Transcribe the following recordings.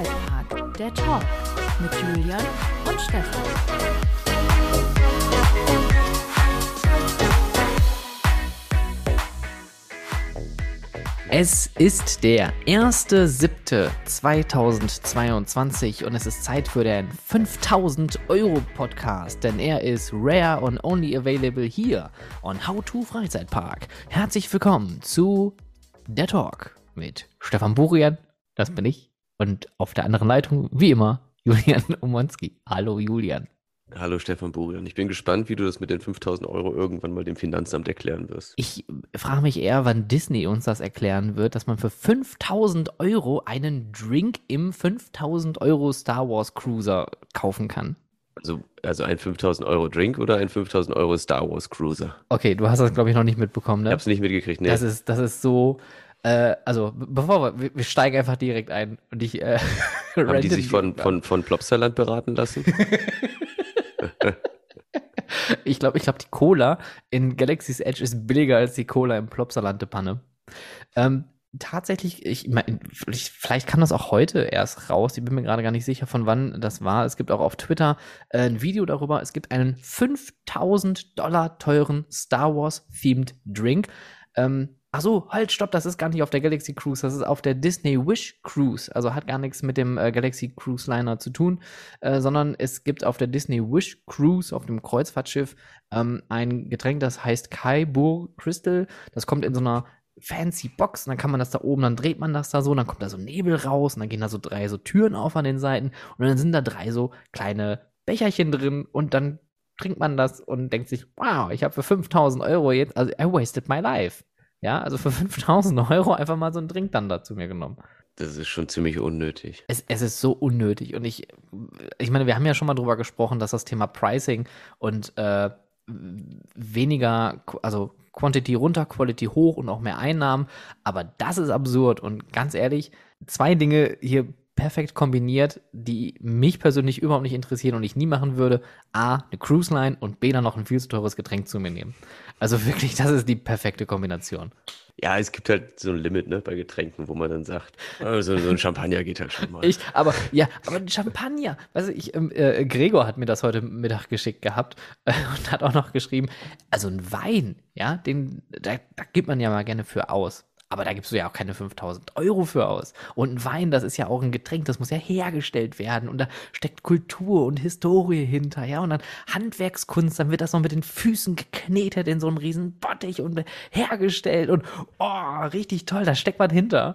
Freizeitpark, der Talk mit Julian und Stefan. Es ist der 1.7.2022 und es ist Zeit für den 5000 Euro Podcast, denn er ist rare and only available here on How to Freizeitpark. Herzlich willkommen zu der Talk mit Stefan Burian, das bin ich, und auf der anderen Leitung, wie immer, Julian Omonski. Hallo Julian. Hallo Stefan Burian. Ich bin gespannt, wie du das mit den 5000 Euro irgendwann mal dem Finanzamt erklären wirst. Ich frage mich eher, wann Disney uns das erklären wird, dass man für 5000 Euro einen Drink im 5000 Euro Star Wars Cruiser kaufen kann. Also, also ein 5000 Euro Drink oder ein 5000 Euro Star Wars Cruiser? Okay, du hast das, glaube ich, noch nicht mitbekommen, ne? Ich habe es nicht mitgekriegt, ne? Das ist, das ist so. Äh, also, bevor wir, wir steigen einfach direkt ein und ich. Äh, Haben die sich von, von, von Plopsaland beraten lassen? ich glaube, ich glaube, die Cola in Galaxy's Edge ist billiger als die Cola im Plopsalante Panne. Ähm, tatsächlich, ich meine, vielleicht kam das auch heute erst raus. Ich bin mir gerade gar nicht sicher, von wann das war. Es gibt auch auf Twitter äh, ein Video darüber. Es gibt einen 5000 Dollar teuren Star Wars themed Drink. Ähm, Ach so, halt, stopp, das ist gar nicht auf der Galaxy Cruise, das ist auf der Disney Wish Cruise. Also hat gar nichts mit dem äh, Galaxy Cruise Liner zu tun, äh, sondern es gibt auf der Disney Wish Cruise, auf dem Kreuzfahrtschiff, ähm, ein Getränk, das heißt Kaibur Crystal. Das kommt in so einer fancy Box und dann kann man das da oben, dann dreht man das da so, dann kommt da so Nebel raus und dann gehen da so drei so Türen auf an den Seiten und dann sind da drei so kleine Becherchen drin und dann trinkt man das und denkt sich, wow, ich habe für 5000 Euro jetzt, also I wasted my life. Ja, also für 5000 Euro einfach mal so einen Drink dann dazu mir genommen. Das ist schon ziemlich unnötig. Es, es ist so unnötig. Und ich, ich meine, wir haben ja schon mal drüber gesprochen, dass das Thema Pricing und äh, weniger, also Quantity runter, Quality hoch und auch mehr Einnahmen. Aber das ist absurd. Und ganz ehrlich, zwei Dinge hier perfekt kombiniert, die mich persönlich überhaupt nicht interessieren und ich nie machen würde. A, eine Cruise Line und B, dann noch ein viel zu teures Getränk zu mir nehmen. Also wirklich, das ist die perfekte Kombination. Ja, es gibt halt so ein Limit ne, bei Getränken, wo man dann sagt, also so ein Champagner geht halt schon mal. Ich, aber ja, aber ein Champagner. Weißt du, ich, ähm, äh, Gregor hat mir das heute Mittag geschickt gehabt äh, und hat auch noch geschrieben, also ein Wein, ja, den, da, da gibt man ja mal gerne für aus. Aber da gibst du ja auch keine 5000 Euro für aus. Und ein Wein, das ist ja auch ein Getränk, das muss ja hergestellt werden. Und da steckt Kultur und Historie hinter, ja. Und dann Handwerkskunst, dann wird das noch mit den Füßen geknetet in so einem riesen Bottich und hergestellt. Und oh, richtig toll, da steckt man hinter.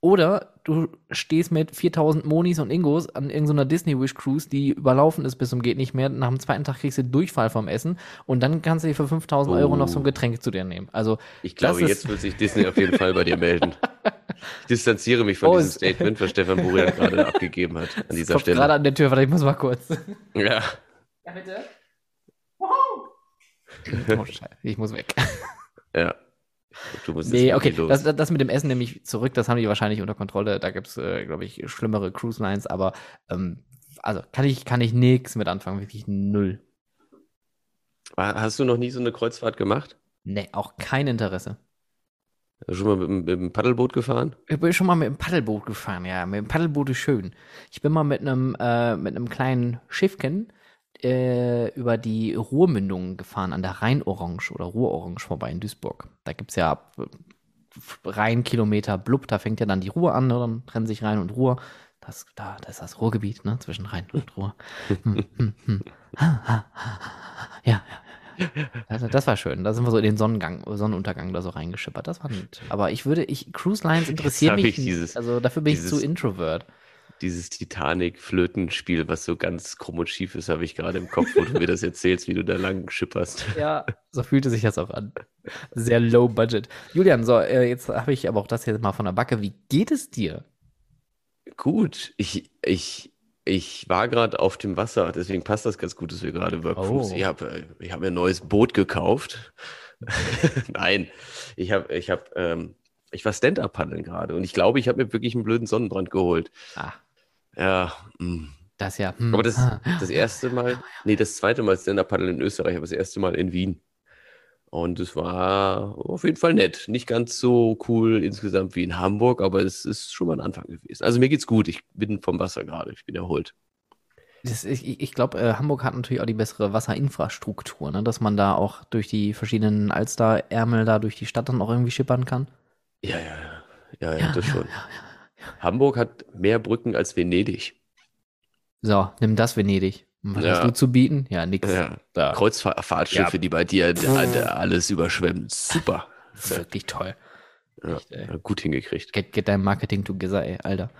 Oder du stehst mit 4000 Monis und Ingos an irgendeiner Disney Wish Cruise, die überlaufen ist bis zum geht nicht mehr. Nach dem zweiten Tag kriegst du Durchfall vom Essen und dann kannst du dir für 5000 oh. Euro noch so ein Getränk zu dir nehmen. Also, ich glaube, jetzt wird sich Disney auf jeden Fall bei dir melden. Ich distanziere mich von oh, diesem Statement, was Stefan Burian gerade abgegeben hat an dieser kommt Stelle. gerade an der Tür, warte, ich muss mal kurz. Ja. Ja, bitte. Wow. Oh, Scheiße, ich muss weg. Ja. Musst nee, okay, das, das, mit dem Essen nehme ich zurück, das haben die wahrscheinlich unter Kontrolle. Da gibt es, äh, glaube ich, schlimmere Cruise Lines, aber ähm, also kann ich, kann ich nichts mit anfangen, wirklich null. Hast du noch nie so eine Kreuzfahrt gemacht? Nee, auch kein Interesse. Schon mal mit, mit, dem Paddelboot gefahren? Ich bin schon mal mit dem Paddelboot gefahren, ja. Mit dem Paddelboot ist schön. Ich bin mal mit einem, äh, mit einem kleinen Schiffchen äh, über die Ruhrmündung gefahren, an der Rheinorange oder Ruhrorange vorbei in Duisburg. Da gibt es ja Rheinkilometer Blub, da fängt ja dann die Ruhr an, ne? dann trennen sich Rhein und Ruhr. Das, da, das ist das Ruhrgebiet, ne, zwischen Rhein und Ruhr. Hm, hm, hm. Ja, ja, also das war schön. Da sind wir so in den Sonnengang, Sonnenuntergang da so reingeschippert. Das war nett. Aber ich würde, ich, Cruise Lines interessieren mich. Dieses, also dafür bin ich zu introvert dieses Titanic-Flötenspiel, was so ganz krumm und schief ist, habe ich gerade im Kopf, wo du mir das erzählst, wie du da lang schipperst. Ja, so fühlte sich das auch an. Sehr low budget. Julian, so, äh, jetzt habe ich aber auch das jetzt mal von der Backe. Wie geht es dir? Gut, ich, ich, ich war gerade auf dem Wasser, deswegen passt das ganz gut, dass wir gerade über Cruise. Oh. Ich habe ich hab mir ein neues Boot gekauft. Nein, ich habe ich hab, ähm, ich war Stand-Up-Paddeln gerade und ich glaube, ich habe mir wirklich einen blöden Sonnenbrand geholt. Ah. Ja. Mh. Hm. Das ja. Hm. Aber das, das erste Mal, nee, das zweite Mal Stand-Up-Paddeln in Österreich, aber das erste Mal in Wien. Und es war auf jeden Fall nett. Nicht ganz so cool insgesamt wie in Hamburg, aber es ist schon mal ein Anfang gewesen. Also mir geht's gut. Ich bin vom Wasser gerade. Ich bin erholt. Das, ich ich glaube, äh, Hamburg hat natürlich auch die bessere Wasserinfrastruktur, ne? dass man da auch durch die verschiedenen Alsterärmel da durch die Stadt dann auch irgendwie schippern kann. Ja, ja, ja. Ja, ja, das schon. Hamburg hat mehr Brücken als Venedig. So, nimm das Venedig. Was Ja. hast du zu bieten? Ja, nix. Ja. Da. Kreuzfahrtschiffe, Ja. die bei dir alles überschwemmen. Super. Wirklich toll. Echt, gut hingekriegt. Get, get dein Marketing together, ey, Alter.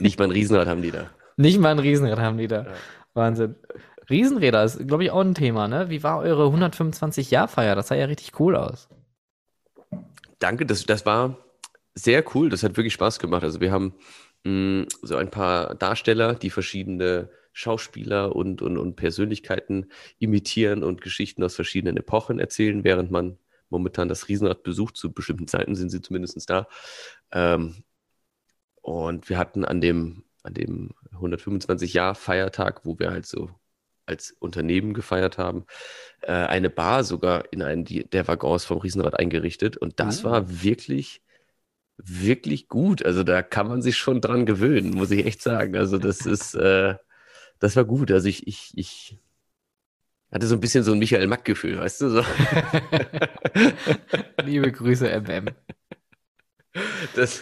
Nicht mal ein Riesenrad haben die da. Nicht mal ein Riesenrad haben die da. Wahnsinn. Riesenräder ist, glaube ich, auch ein Thema, ne? Wie war eure 125-Jahr-Feier? Das sah ja richtig cool aus. Danke, das, das war sehr cool. Das hat wirklich Spaß gemacht. Also wir haben mh, so ein paar Darsteller, die verschiedene Schauspieler und, und, und Persönlichkeiten imitieren und Geschichten aus verschiedenen Epochen erzählen, während man momentan das Riesenrad besucht. Zu bestimmten Zeiten sind sie zumindest da. Ähm, und wir hatten an dem, an dem 125-Jahr-Feiertag, wo wir halt so als Unternehmen gefeiert haben, äh, eine Bar sogar in einen der Waggons vom Riesenrad eingerichtet. Und das Oh. war wirklich, wirklich gut. Also da kann man sich schon dran gewöhnen, muss ich echt sagen. Also das ist, äh, das war gut. Also ich, ich, ich hatte so ein bisschen so ein Michael Mack-Gefühl, weißt du? So. Liebe Grüße, MM. Das,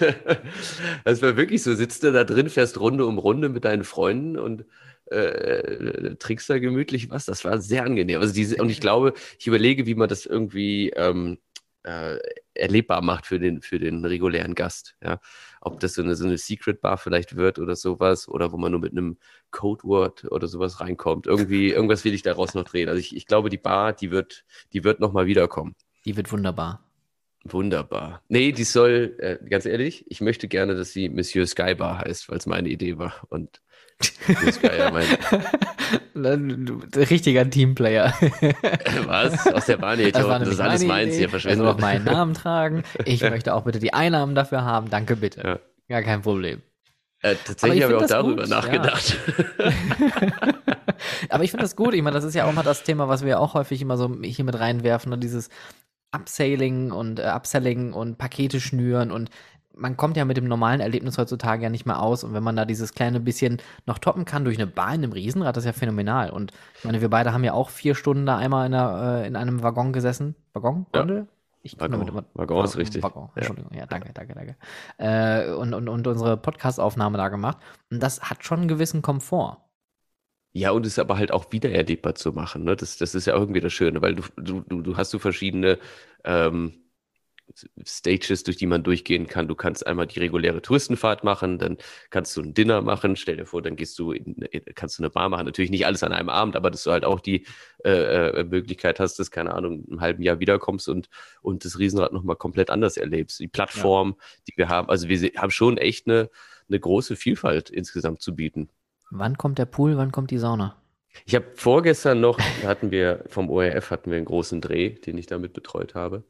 das war wirklich so, sitzt du da drin, fährst Runde um Runde mit deinen Freunden und äh, trinkst da gemütlich was. Das war sehr angenehm. Also diese, und ich glaube, ich überlege, wie man das irgendwie ähm, äh, erlebbar macht für den, für den regulären Gast. Ja? Ob das so eine, so eine Secret Bar vielleicht wird oder sowas, oder wo man nur mit einem Codewort oder sowas reinkommt. Irgendwie, irgendwas will ich daraus noch drehen. Also ich, ich glaube, die Bar, die wird, die wird nochmal wiederkommen. Die wird wunderbar. Wunderbar. Nee, die soll, äh, ganz ehrlich, ich möchte gerne, dass sie Monsieur Skybar heißt, weil es meine Idee war. Und Monsieur Sky, ja, mein, Richtiger Teamplayer. was? Aus der Bahn hier, Das war das alles meins Idee. hier Er verschwendet. auch meinen Namen tragen. Ich möchte auch bitte die Einnahmen dafür haben. Danke bitte. Ja. Gar kein Problem. Äh, tatsächlich habe ich auch darüber das gut, ja. nachgedacht. Aber ich finde das gut. Ich meine, das ist ja auch mal das Thema, was wir ja auch häufig immer so hier mit reinwerfen. Ne? Dieses Upsailing und äh, Upselling und Pakete schnüren und man kommt ja mit dem normalen Erlebnis heutzutage ja nicht mehr aus. Und wenn man da dieses kleine bisschen noch toppen kann durch eine Bar in einem Riesenrad, das ist ja phänomenal. Und ich meine, wir beide haben ja auch vier Stunden da einmal in, einer, äh, in einem Waggon gesessen. Waggon? Ja. Gondel? Ich Waggon. damit immer- Waggon ist richtig. Waggon, Ja. Entschuldigung. Ja, danke, danke, danke. Äh, und, und, und unsere Podcast-Aufnahme da gemacht. Und das hat schon einen gewissen Komfort. Ja, und es ist aber halt auch wieder erlebbar zu machen. Ne? Das, das ist ja irgendwie das Schöne, weil du, du, du, du hast so verschiedene ähm, Stages, durch die man durchgehen kann. Du kannst einmal die reguläre Touristenfahrt machen, dann kannst du ein Dinner machen. Stell dir vor, dann gehst du in, kannst du eine Bar machen. Natürlich nicht alles an einem Abend, aber dass du halt auch die äh, äh, Möglichkeit hast, dass, keine Ahnung, im halben Jahr wiederkommst und, und das Riesenrad nochmal komplett anders erlebst. Die Plattform, die wir haben, also wir haben schon echt eine, eine große Vielfalt insgesamt zu bieten. Wann kommt der Pool, wann kommt die Sauna? Ich habe vorgestern noch, hatten wir vom ORF hatten wir einen großen Dreh, den ich damit betreut habe.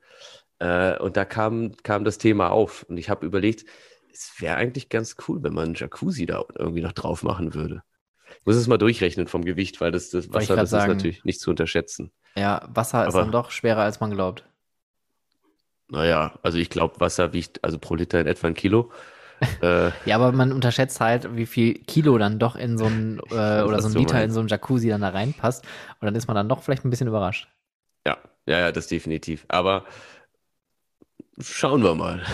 Äh, und da kam, kam das Thema auf. Und ich habe überlegt, es wäre eigentlich ganz cool, wenn man einen Jacuzzi da irgendwie noch drauf machen würde. Ich muss es mal durchrechnen vom Gewicht, weil das, das Wasser, das sagen. ist natürlich nicht zu unterschätzen. Ja, Wasser ist Aber- dann doch schwerer, als man glaubt. Naja, also ich glaube, Wasser wiegt also pro Liter in etwa ein Kilo. äh, Ja, aber man unterschätzt halt, wie viel Kilo dann doch in so ein, äh, oder so ein Liter in so ein Jacuzzi dann da reinpasst. Und dann ist man dann doch vielleicht ein bisschen überrascht. ja, ja, ja, das definitiv. Aber schauen wir mal.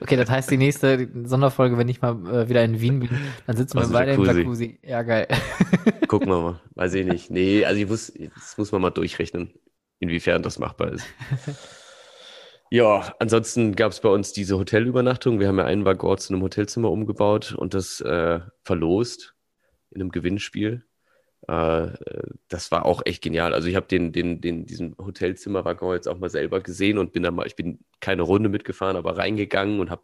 Okay, das heißt, die nächste Sonderfolge, wenn ich mal äh, wieder in Wien bin, dann sitzen wir Aus dem beide im. Jacuzzi. Ja, geil. Gucken wir mal. Weiß ich nicht. Nee, also ich muss, das muss man mal durchrechnen, inwiefern das machbar ist. Ja, ansonsten gab es bei uns diese Hotelübernachtung. Wir haben ja einen Waggon zu einem Hotelzimmer umgebaut und das äh, verlost in einem Gewinnspiel. Äh, das war auch echt genial. Also ich habe den, den, den, diesen Hotelzimmer-Waggon jetzt auch mal selber gesehen und bin da mal, ich bin keine Runde mitgefahren, aber reingegangen und habe,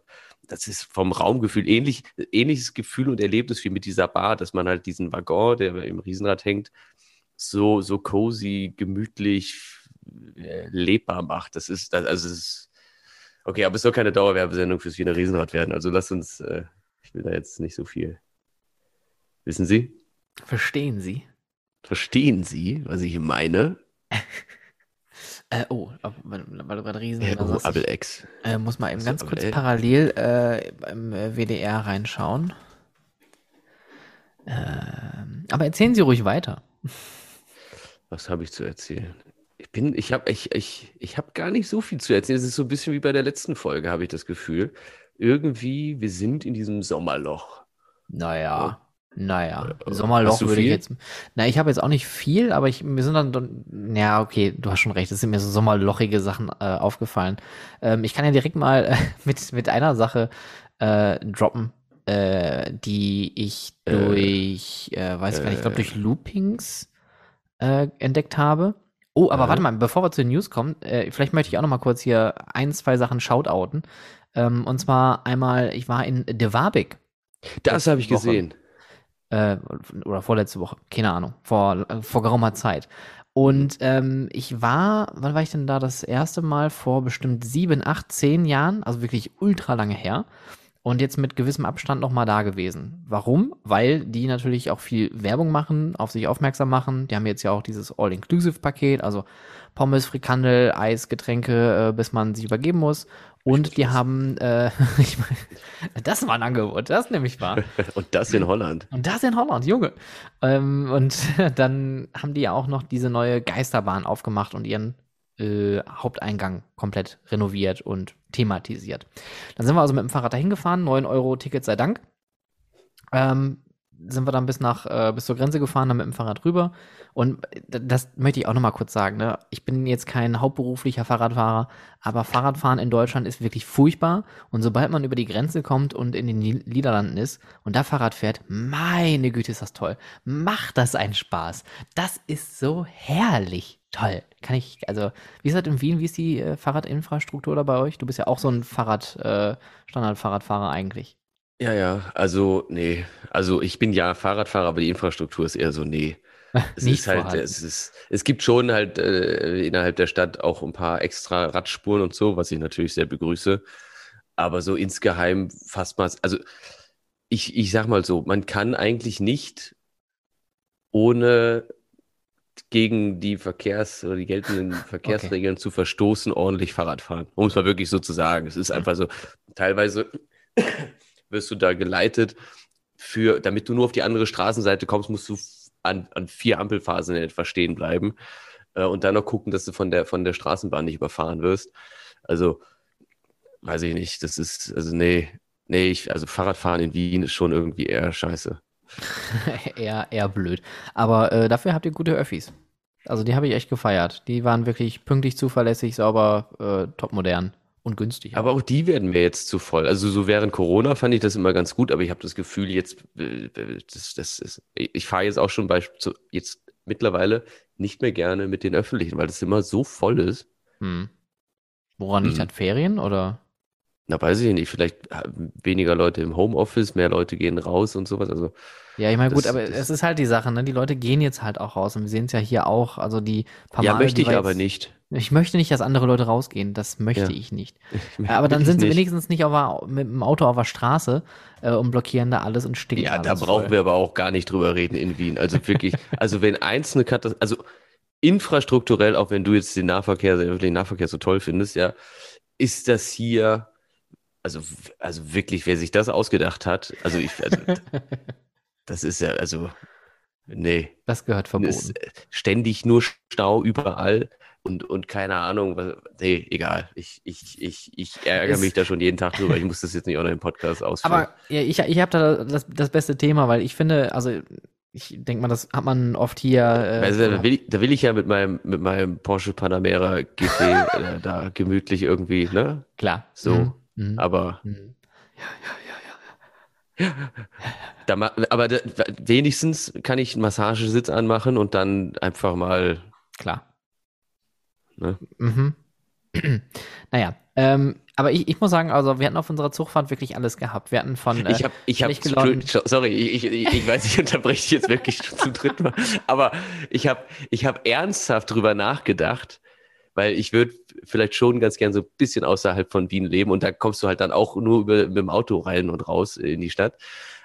das ist vom Raumgefühl ähnlich, ähnliches Gefühl und Erlebnis wie mit dieser Bar, dass man halt diesen Waggon, der im Riesenrad hängt, so, so cozy, gemütlich, äh, lebbar macht. Das ist, das, also es ist, okay, aber es soll keine Dauerwerbesendung fürs Wiener Riesenrad werden. Also lasst uns, äh, ich will da jetzt nicht so viel. Wissen Sie? Verstehen Sie? Verstehen Sie, was ich meine? Äh, oh, weil, weil du gerade Riesen Äh, oh, ich, X. äh, muss mal eben ganz kurz Abel? parallel äh, im äh, WDR reinschauen. Ähm, aber erzählen Sie ruhig weiter. Was habe ich zu erzählen? Ich bin, ich habe, ich, ich, ich habe gar nicht so viel zu erzählen. Es ist so ein bisschen wie bei der letzten Folge, habe ich das Gefühl. Irgendwie, wir sind in diesem Sommerloch. Naja, naja. Äh, Sommerloch würde ich jetzt. Na, ich habe jetzt auch nicht viel, aber ich, mir sind dann, dann. Ja, okay, du hast schon recht. Es sind mir so sommerlochige Sachen äh, aufgefallen. Ähm, ich kann ja direkt mal äh, mit, mit einer Sache äh, droppen, äh, die ich durch, äh, weiß ich gar nicht, ich glaube durch Loopings entdeckt habe. Oh, aber warte mal, bevor wir zu den News kommen, vielleicht möchte ich auch noch mal kurz hier ein, zwei Sachen shoutouten. Ähm, und zwar einmal, ich war in De Wabik Das habe ich Woche. gesehen. Äh, oder vorletzte Woche, keine Ahnung, vor, vor geraumer Zeit. Und ähm, ich war, wann war ich denn da das erste Mal? Vor bestimmt sieben, acht, zehn Jahren, also wirklich ultra lange her. Und jetzt mit gewissem Abstand nochmal da gewesen. Warum? Weil die natürlich auch viel Werbung machen, auf sich aufmerksam machen. Die haben jetzt ja auch dieses All-Inclusive-Paket, also Pommes, Frikandel, Eis, Getränke, äh, bis man sich übergeben muss. Und die haben, äh, ich mein, das war ein Angebot, das nämlich war. Und das in Holland. Und das in Holland, Junge. Ähm, und dann haben die ja auch noch diese neue Geisterbahn aufgemacht und ihren äh, Haupteingang komplett renoviert und thematisiert. Dann sind wir also mit dem Fahrrad dahin gefahren, 9 Euro Ticket sei Dank. Ähm, sind wir dann bis nach äh, bis zur Grenze gefahren, dann mit dem Fahrrad rüber. Und d- das möchte ich auch noch mal kurz sagen. Ne? Ich bin jetzt kein hauptberuflicher Fahrradfahrer, aber Fahrradfahren in Deutschland ist wirklich furchtbar. Und sobald man über die Grenze kommt und in den Ni- Niederlanden ist und da Fahrrad fährt, meine Güte, ist das toll. Macht das einen Spaß. Das ist so herrlich toll. Kann ich, also, wie ist das in Wien? Wie ist die äh, Fahrradinfrastruktur da bei euch? Du bist ja auch so ein Fahrrad, äh, Standard-Fahrradfahrer eigentlich. Ja, ja, also, nee. Also, ich bin ja Fahrradfahrer, aber die Infrastruktur ist eher so, nee. Es Nicht ist halt, vorhanden. es ist, es gibt schon halt äh, innerhalb der Stadt auch ein paar extra Radspuren und so, was ich natürlich sehr begrüße. Aber so insgeheim fast mal, also ich, ich sag mal so, man kann eigentlich nicht ohne gegen die Verkehrs- oder die geltenden Verkehrsregeln zu verstoßen, ordentlich Fahrrad fahren. Um es mal wirklich so zu sagen. Es ist einfach so, teilweise wirst du da geleitet für, damit du nur auf die andere Straßenseite kommst, musst du an, an vier Ampelphasen in etwa stehen bleiben äh, und dann noch gucken, dass du von der, von der Straßenbahn nicht überfahren wirst. Also, weiß ich nicht, das ist, also nee, nee, ich, also Fahrradfahren in Wien ist schon irgendwie eher scheiße. eher, eher blöd. Aber äh, dafür habt ihr gute Öffis. Also die habe ich echt gefeiert. Die waren wirklich pünktlich, zuverlässig, sauber, äh, topmodern und günstig. Aber auch die werden mir jetzt zu voll. Also so während Corona fand ich das immer ganz gut, aber ich habe das Gefühl, jetzt, äh, das, das ist, ich fahre jetzt auch schon bei, jetzt mittlerweile nicht mehr gerne mit den Öffentlichen, weil das immer so voll ist. Hm. Woran liegt Hm. das? Ferien oder? Na, weiß ich nicht, vielleicht haben weniger Leute im Homeoffice, mehr Leute gehen raus und sowas. Also, Ja, ich meine, gut, aber es ist halt die Sache, ne? Die Leute gehen jetzt halt auch raus und wir sehen es ja hier auch. Also die paar ja, Male, möchte ich aber jetzt- nicht. Ich möchte nicht, dass andere Leute rausgehen. Das möchte Ja. ich nicht. Ich Aber dann sind sie nicht. wenigstens nicht auf mit dem Auto auf der Straße äh, und blockieren da alles und stinken Ja, da brauchen voll. wir aber auch gar nicht drüber reden in Wien. Also wirklich, also wenn einzelne Katastrophe, also infrastrukturell, auch wenn du jetzt den Nahverkehr, den öffentlichen Nahverkehr so toll findest, ja, ist das hier, also, also wirklich, wer sich das ausgedacht hat, also ich, also, das ist ja, also, nee, Das gehört verboten. ist ständig nur Stau überall und, und keine Ahnung, was, nee, egal. Ich, ich, ich, ich ärgere Es- mich da schon jeden Tag drüber. Ich muss das jetzt nicht auch noch im Podcast ausführen. Aber ja, ich, ich habe da das, das beste Thema, weil ich finde, also ich denke mal, das hat man oft hier. Äh, du, da, will ich, da will ich ja mit meinem, mit meinem Porsche Panamera GT äh, da gemütlich irgendwie, ne? klar. So. Mhm. Mhm. Aber, Mhm. da, ma- aber da, wenigstens kann ich einen Massagesitz anmachen und dann einfach mal, Klar. ne? Mhm. naja, ähm, aber ich, ich muss sagen, also wir hatten auf unserer Zugfahrt wirklich alles gehabt. Wir hatten von. Äh, Ich habe, ich gelaunten- sorry, ich, ich, ich weiß, ich unterbreche dich jetzt wirklich zum dritten Mal, aber ich habe, ich habe ernsthaft drüber nachgedacht, weil ich würde vielleicht schon ganz gern so ein bisschen außerhalb von Wien leben und da kommst du halt dann auch nur über, mit dem Auto rein und raus in die Stadt.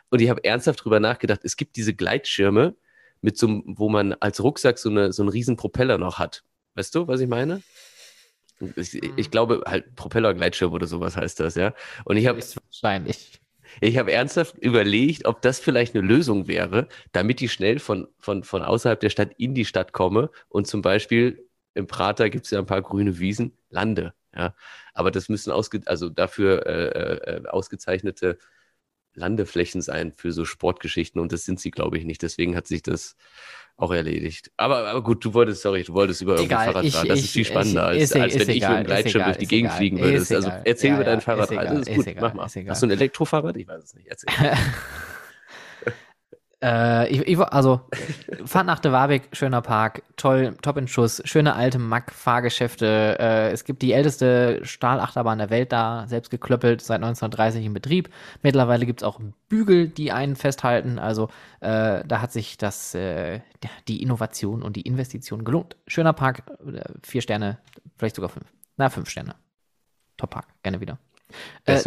Und ich habe ernsthaft drüber nachgedacht, es gibt diese Gleitschirme mit so, einem- wo man als Rucksack so, eine, so einen riesen Propeller noch hat. Weißt du, was ich meine? Ich, ich mhm. glaube, halt Propellergleitschirm oder sowas heißt das, ja. Und ich habe wahrscheinlich. Ich habe ernsthaft überlegt, ob das vielleicht eine Lösung wäre, damit ich schnell von, von, von außerhalb der Stadt in die Stadt komme und zum Beispiel im Prater gibt es ja ein paar grüne Wiesen, lande. Ja, aber das müssen ausge also dafür äh, äh, ausgezeichnete Landeflächen sein für so Sportgeschichten und das sind sie, glaube ich, nicht. Deswegen hat sich das auch erledigt. Aber, aber gut, du wolltest, sorry, du wolltest über irgendein Fahrrad fahren. Das ich, ist viel spannender, ich, als, als wenn ich egal, mit dem Gleitschirm durch die Gegend egal, fliegen würde. Also erzähl ja, mir dein Fahrrad. Egal, das ist gut, mach mal. Hast du ein Elektrofahrrad? Ich weiß es nicht. Erzähl. Äh, ich, ich, also, Fahrt nach de Warbeck, schöner Park, toll, top in Schuss, schöne alte Mack-Fahrgeschäfte. Äh, es gibt die älteste Stahlachterbahn der Welt da, selbst geklöppelt, seit 1930 in Betrieb. Mittlerweile gibt es auch Bügel, die einen festhalten. Also, äh, da hat sich das, äh, die Innovation und die Investition gelohnt. Schöner Park, äh, vier Sterne, vielleicht sogar fünf. Na, fünf Sterne. Top Park, gerne wieder. Äh,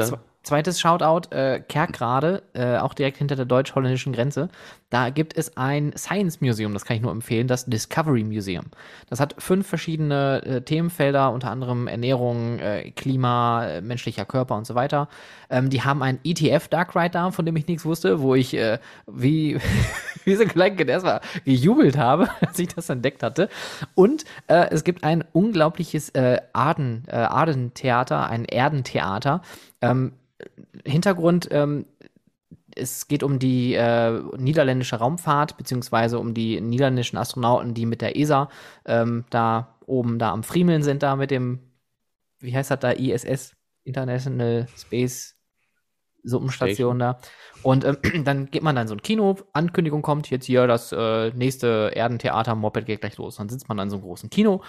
Zweites Shoutout, äh, Kerkrade, äh, auch direkt hinter der deutsch-holländischen Grenze. Da gibt es ein Science Museum, das kann ich nur empfehlen, das Discovery Museum. Das hat fünf verschiedene äh, Themenfelder, unter anderem Ernährung, äh, Klima, äh, menschlicher Körper und so weiter. Ähm, die haben ein ETF Dark Ride da, von dem ich nichts wusste, wo ich äh, wie, wie so ein Kleinkind erstmal gejubelt habe, als ich das entdeckt hatte. Und äh, es gibt ein unglaubliches äh, Arden, äh, Ardentheater, ein Erdentheater. Ähm, Hintergrund, ähm, es geht um die äh, niederländische Raumfahrt, beziehungsweise um die niederländischen Astronauten, die mit der ESA ähm, da oben da am Friemeln sind, da mit dem, wie heißt das da, ISS, International Space Suppenstation da. Und ähm, dann geht man dann so ein Kino, Ankündigung kommt, jetzt hier das äh, nächste Erdentheater, Moped geht gleich los. Dann sitzt man an so einem großen Kino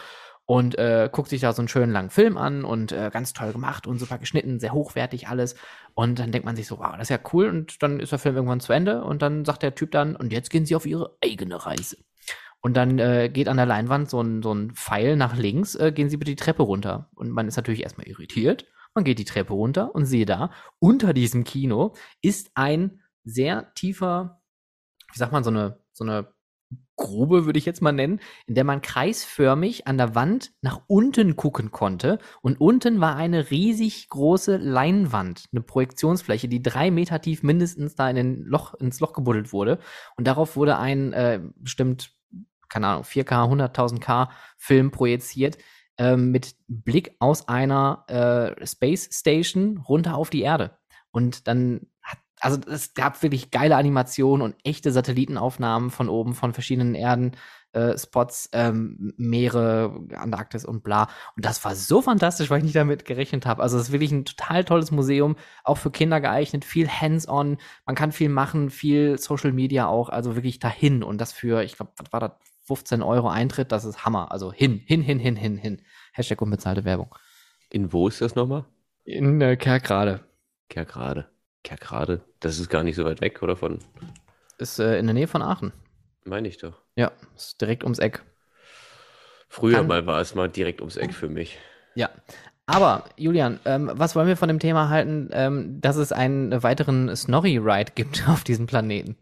und äh, guckt sich da so einen schönen langen Film an und äh, ganz toll gemacht und super geschnitten, sehr hochwertig alles. Und dann denkt man sich so, wow, das ist ja cool. Und dann ist der Film irgendwann zu Ende und dann sagt der Typ dann, und jetzt gehen sie auf ihre eigene Reise. Und dann äh, geht an der Leinwand so ein, so ein Pfeil nach links, äh, gehen sie bitte die Treppe runter. Und man ist natürlich erstmal irritiert. Man geht die Treppe runter und sehe da, unter diesem Kino ist ein sehr tiefer, wie sagt man, so eine, so eine Grube, würde ich jetzt mal nennen, in der man kreisförmig an der Wand nach unten gucken konnte. Und unten war eine riesig große Leinwand, eine Projektionsfläche, die drei Meter tief mindestens da in den Loch, ins Loch gebuddelt wurde. Und darauf wurde ein äh, bestimmt, keine Ahnung, 4K, 100.000K Film projiziert. Äh, mit Blick aus einer äh, Space Station runter auf die Erde. Und dann also es gab wirklich geile Animationen und echte Satellitenaufnahmen von oben von verschiedenen Erden. Äh, Spots, ähm, Meere, Antarktis und bla. Und das war so fantastisch, weil ich nicht damit gerechnet habe. Also es ist wirklich ein total tolles Museum, auch für Kinder geeignet, viel hands-on, man kann viel machen, viel Social Media auch, also wirklich dahin. Und das für, ich glaube, was war das, 15 Euro Eintritt, das ist Hammer. Also hin, hin, hin, hin, hin, hin. Hashtag unbezahlte Werbung. In wo ist das nochmal? In äh, Kerkrade. Kerkrade. Kerkrade, das ist gar nicht so weit weg, oder von? Ist äh, in der Nähe von Aachen. Meine ich doch. Ja, ist direkt ums Eck. Früher Kann... mal war es mal direkt ums Eck für mich. Ja. Aber, Julian, ähm, was wollen wir von dem Thema halten, ähm, dass es einen weiteren Snorri-Ride gibt auf diesem Planeten?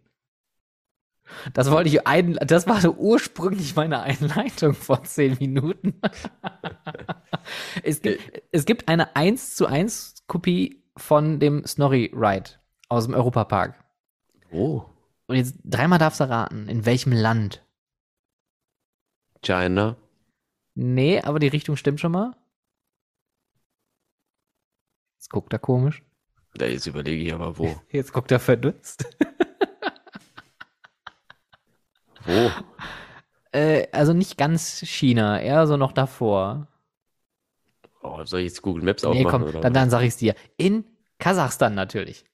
Das wollte ich ein, das war so ursprünglich meine Einleitung vor zehn Minuten. es, gibt, es gibt eine 1 zu 1 Kopie von dem Snorri Ride aus dem Europapark. Oh. Und jetzt dreimal darfst du raten, in welchem Land? China. Nee, aber die Richtung stimmt schon mal. Jetzt guckt er komisch. Da jetzt überlege ich aber wo. Jetzt guckt er verdutzt. wo? Äh, also nicht ganz China, eher so noch davor. Oh, soll ich jetzt Google Maps aufmachen? Nee, komm, oder? dann, dann sag ich's dir. In Kasachstan natürlich.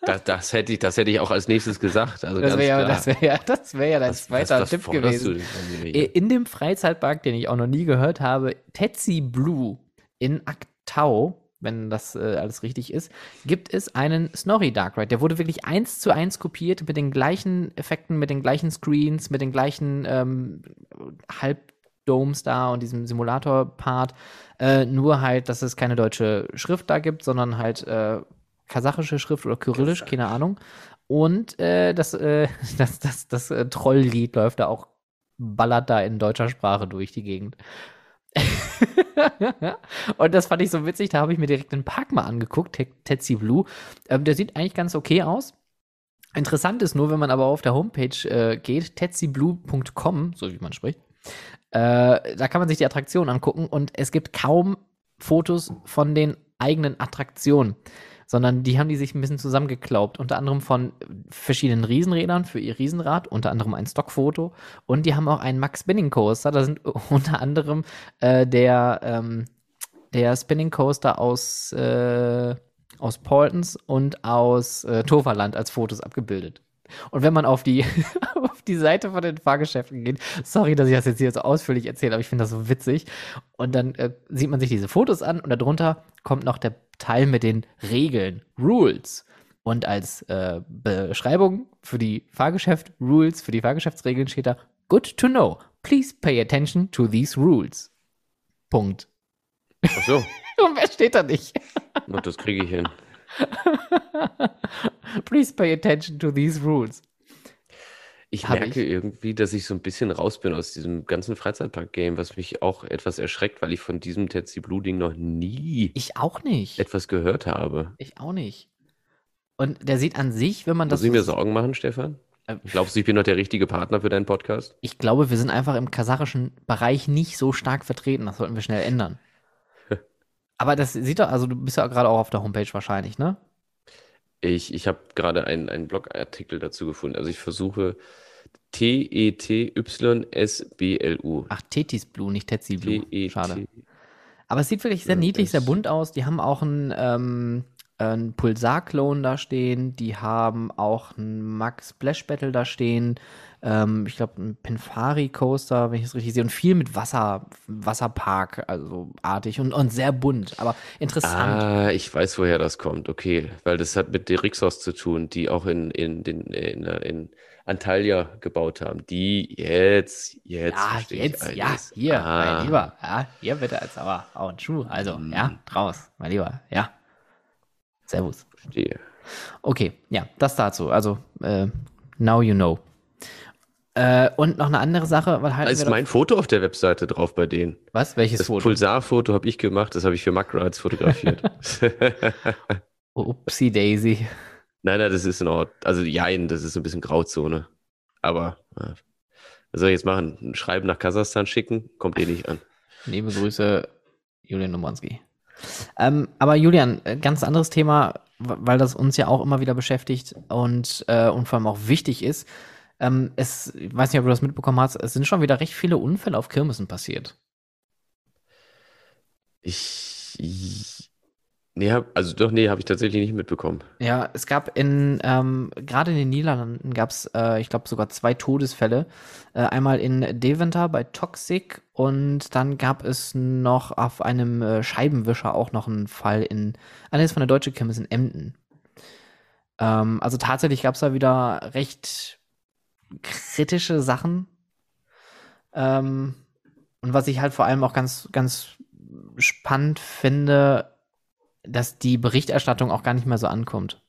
Das, das, hätte ich, das hätte ich auch als nächstes gesagt. Also das wäre ja, wär ja, das wär ja dein was, zweiter was, was Tipp gewesen. In dem Freizeitpark, den ich auch noch nie gehört habe, Tetsi Blue in Aktau, wenn das äh, alles richtig ist, gibt es einen Snorri Dark Ride. Der wurde wirklich eins zu eins kopiert mit den gleichen Effekten, mit den gleichen Screens, mit den gleichen ähm, halb Domes da und diesem Simulator-Part. Äh, nur halt, dass es keine deutsche Schrift da gibt, sondern halt äh, kasachische Schrift oder kyrillisch, keine Ahnung. Und äh, das, äh, das, das, das, das äh, Trolllied läuft da auch ballert da in deutscher Sprache durch die Gegend. und das fand ich so witzig, da habe ich mir direkt den Park mal angeguckt, Tetsi Blue. Ähm, der sieht eigentlich ganz okay aus. Interessant ist nur, wenn man aber auf der Homepage äh, geht, tetsyblue.com, so wie man spricht, äh, da kann man sich die Attraktion angucken und es gibt kaum Fotos von den eigenen Attraktionen sondern die haben die sich ein bisschen zusammengeklaubt. Unter anderem von verschiedenen Riesenrädern für ihr Riesenrad, unter anderem ein Stockfoto. Und die haben auch einen Max Spinning Coaster. Da sind unter anderem äh, der, ähm, der Spinning Coaster aus, äh, aus Paultons und aus äh, Toverland als Fotos abgebildet. Und wenn man auf die, auf die Seite von den Fahrgeschäften geht, sorry, dass ich das jetzt hier so ausführlich erzähle, aber ich finde das so witzig. Und dann äh, sieht man sich diese Fotos an und darunter kommt noch der Teil mit den Regeln, Rules. Und als äh, Beschreibung für die Fahrgeschäft Rules, für die Fahrgeschäftsregeln steht da, good to know. Please pay attention to these rules. Punkt. Ach so. Und wer steht da nicht? das kriege ich hin. Please pay attention to these rules. Ich Hab merke ich? irgendwie, dass ich so ein bisschen raus bin aus diesem ganzen Freizeitpark-Game, was mich auch etwas erschreckt, weil ich von diesem Tetsi Blue-Ding noch nie ich auch nicht. etwas gehört habe. Ich auch nicht. Und der sieht an sich, wenn man das. Muss ich mir Sorgen machen, Stefan? Äh, Glaubst du, ich bin noch der richtige Partner für deinen Podcast? Ich glaube, wir sind einfach im kasachischen Bereich nicht so stark vertreten. Das sollten wir schnell ändern. Aber das sieht doch, also du bist ja gerade auch auf der Homepage wahrscheinlich, ne? Ich, ich habe gerade einen, einen Blogartikel dazu gefunden. Also ich versuche T-E-T-Y-S-B-L-U. Ach, Tetis Blue, nicht Tetsi Blue. Schade. Aber es sieht wirklich sehr niedlich, sehr bunt aus. Die haben auch ein ähm, ein Pulsar-Clone da stehen, die haben auch ein Max Splash Battle da stehen, ähm, ich glaube ein Pinfari Coaster, wenn ich es richtig sehe, und viel mit Wasser, Wasserpark, also artig und, und sehr bunt, aber interessant. Ah, ich weiß, woher das kommt, okay, weil das hat mit Derixos zu tun, die auch in, in, in, in, in Antalya gebaut haben. Die jetzt, jetzt, ja, jetzt, ja, hier, ah. mein Lieber, ja, hier bitte als aber auch ein Schuh, also, mm. ja, draus, mein Lieber, ja. Servus. Verstehe. Okay, ja, das dazu. Also, äh, now you know. Äh, und noch eine andere Sache, weil halt. Da ist mein Foto auf der Webseite drauf bei denen. Was? Welches das Foto? Das Pulsar-Foto habe ich gemacht, das habe ich für Mackrides fotografiert. Upsi Daisy. Nein, nein, das ist in Ordnung. Also, jein, das ist ein bisschen Grauzone. Aber, äh, was soll ich jetzt machen? Ein Schreiben nach Kasachstan schicken? Kommt eh nicht an. Liebe Grüße, Julian Nomanski. Ähm, aber Julian, äh, ganz anderes Thema, weil das uns ja auch immer wieder beschäftigt und, äh, und vor allem auch wichtig ist. Ähm, es, ich weiß nicht, ob du das mitbekommen hast, es sind schon wieder recht viele Unfälle auf Kirmessen passiert. Ich, Nee, hab, also doch, nee, habe ich tatsächlich nicht mitbekommen. Ja, es gab in, ähm, gerade in den Niederlanden gab es, äh, ich glaube, sogar zwei Todesfälle. Äh, einmal in Deventer bei Toxic und dann gab es noch auf einem äh, Scheibenwischer auch noch einen Fall in, eines von der Deutsche Kirmes in Emden. Ähm, also tatsächlich gab es da wieder recht kritische Sachen. Ähm, und was ich halt vor allem auch ganz, ganz spannend finde, dass die Berichterstattung auch gar nicht mehr so ankommt.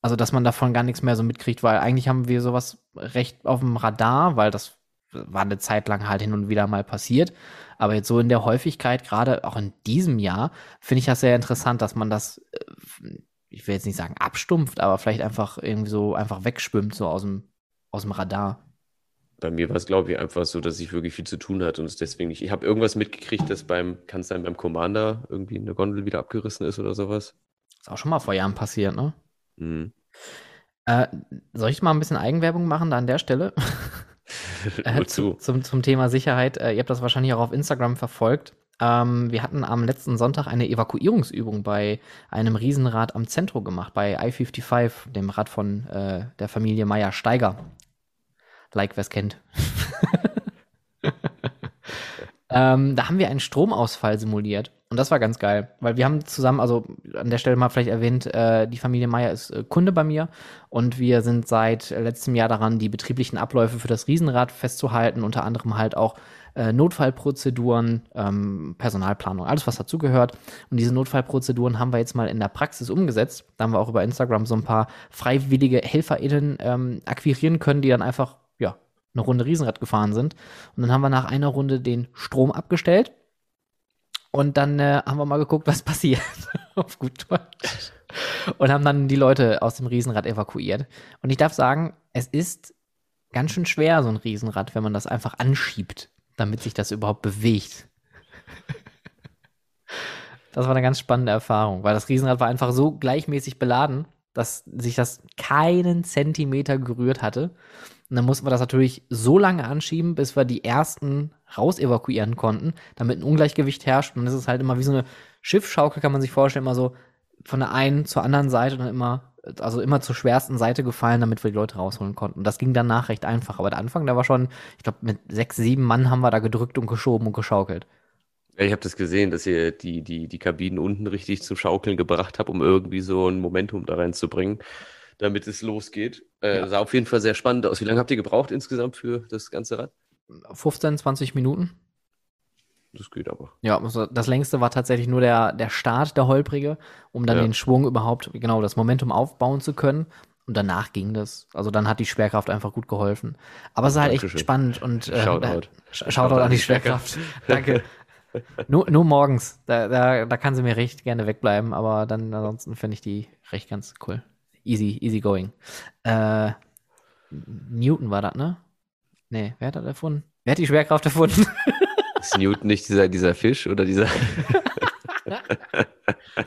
Also, dass man davon gar nichts mehr so mitkriegt, weil eigentlich haben wir sowas recht auf dem Radar, weil das war eine Zeit lang halt hin und wieder mal passiert. Aber jetzt so in der Häufigkeit, gerade auch in diesem Jahr, finde ich das sehr interessant, dass man das, äh, ich will jetzt nicht sagen abstumpft, aber vielleicht einfach irgendwie so einfach wegschwimmt, so aus dem, aus dem Radar bei mir war es, glaube ich, einfach so, dass ich wirklich viel zu tun hatte und es deswegen nicht. Ich habe irgendwas mitgekriegt, dass beim, kann es sein, beim Commander irgendwie eine Gondel wieder abgerissen ist oder sowas. Ist auch schon mal vor Jahren passiert, ne? Mhm. Äh, soll ich mal ein bisschen Eigenwerbung machen da an der Stelle? äh, zu, zum, zum Thema Sicherheit. Äh, ihr habt das wahrscheinlich auch auf Instagram verfolgt. Ähm, wir hatten am letzten Sonntag eine Evakuierungsübung bei einem Riesenrad am Zentrum gemacht, bei I-55, dem Rad von äh, der Familie Meyer-Steiger. Like, wer es kennt. ähm, da haben wir einen Stromausfall simuliert. Und das war ganz geil, weil wir haben zusammen, also an der Stelle mal vielleicht erwähnt, äh, die Familie Meier ist äh, Kunde bei mir und wir sind seit letztem Jahr daran, die betrieblichen Abläufe für das Riesenrad festzuhalten, unter anderem halt auch äh, Notfallprozeduren, ähm, Personalplanung, alles was dazugehört. Und diese Notfallprozeduren haben wir jetzt mal in der Praxis umgesetzt. Da haben wir auch über Instagram so ein paar freiwillige HelferInnen ähm, akquirieren können, die dann einfach eine Runde Riesenrad gefahren sind. Und dann haben wir nach einer Runde den Strom abgestellt. Und dann äh, haben wir mal geguckt, was passiert. Auf gut Deutsch. Und haben dann die Leute aus dem Riesenrad evakuiert. Und ich darf sagen, es ist ganz schön schwer, so ein Riesenrad, wenn man das einfach anschiebt, damit sich das überhaupt bewegt. Das war eine ganz spannende Erfahrung, weil das Riesenrad war einfach so gleichmäßig beladen, dass sich das keinen Zentimeter gerührt hatte. Und dann mussten wir das natürlich so lange anschieben, bis wir die ersten raus evakuieren konnten, damit ein Ungleichgewicht herrscht. Und das ist halt immer wie so eine Schiffsschaukel, kann man sich vorstellen, immer so von der einen zur anderen Seite und dann immer, also immer zur schwersten Seite gefallen, damit wir die Leute rausholen konnten. Und das ging danach recht einfach. Aber der Anfang, da war schon, ich glaube, mit sechs, sieben Mann haben wir da gedrückt und geschoben und geschaukelt. Ja, ich habe das gesehen, dass ihr die, die, die Kabinen unten richtig zum Schaukeln gebracht habt, um irgendwie so ein Momentum da reinzubringen, damit es losgeht. Äh, ja. Sah auf jeden Fall sehr spannend aus. Wie lange habt ihr gebraucht insgesamt für das ganze Rad? 15, 20 Minuten. Das geht aber. Ja, also das längste war tatsächlich nur der, der Start, der holprige, um dann ja. den Schwung überhaupt, genau, das Momentum aufbauen zu können. Und danach ging das. Also dann hat die Schwerkraft einfach gut geholfen. Aber es ist halt echt spannend und äh, Shoutout. Shoutout, Shoutout an die Schwerkraft. Danke. nur, nur morgens. Da, da, da kann sie mir recht gerne wegbleiben, aber dann ansonsten finde ich die recht ganz cool. Easy, easy going. Äh, Newton war das, ne? Nee, wer hat das erfunden? Wer hat die Schwerkraft erfunden? Ist Newton nicht dieser, dieser Fisch oder dieser.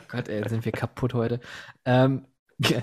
Gott, ey, sind wir kaputt heute. Ähm, äh,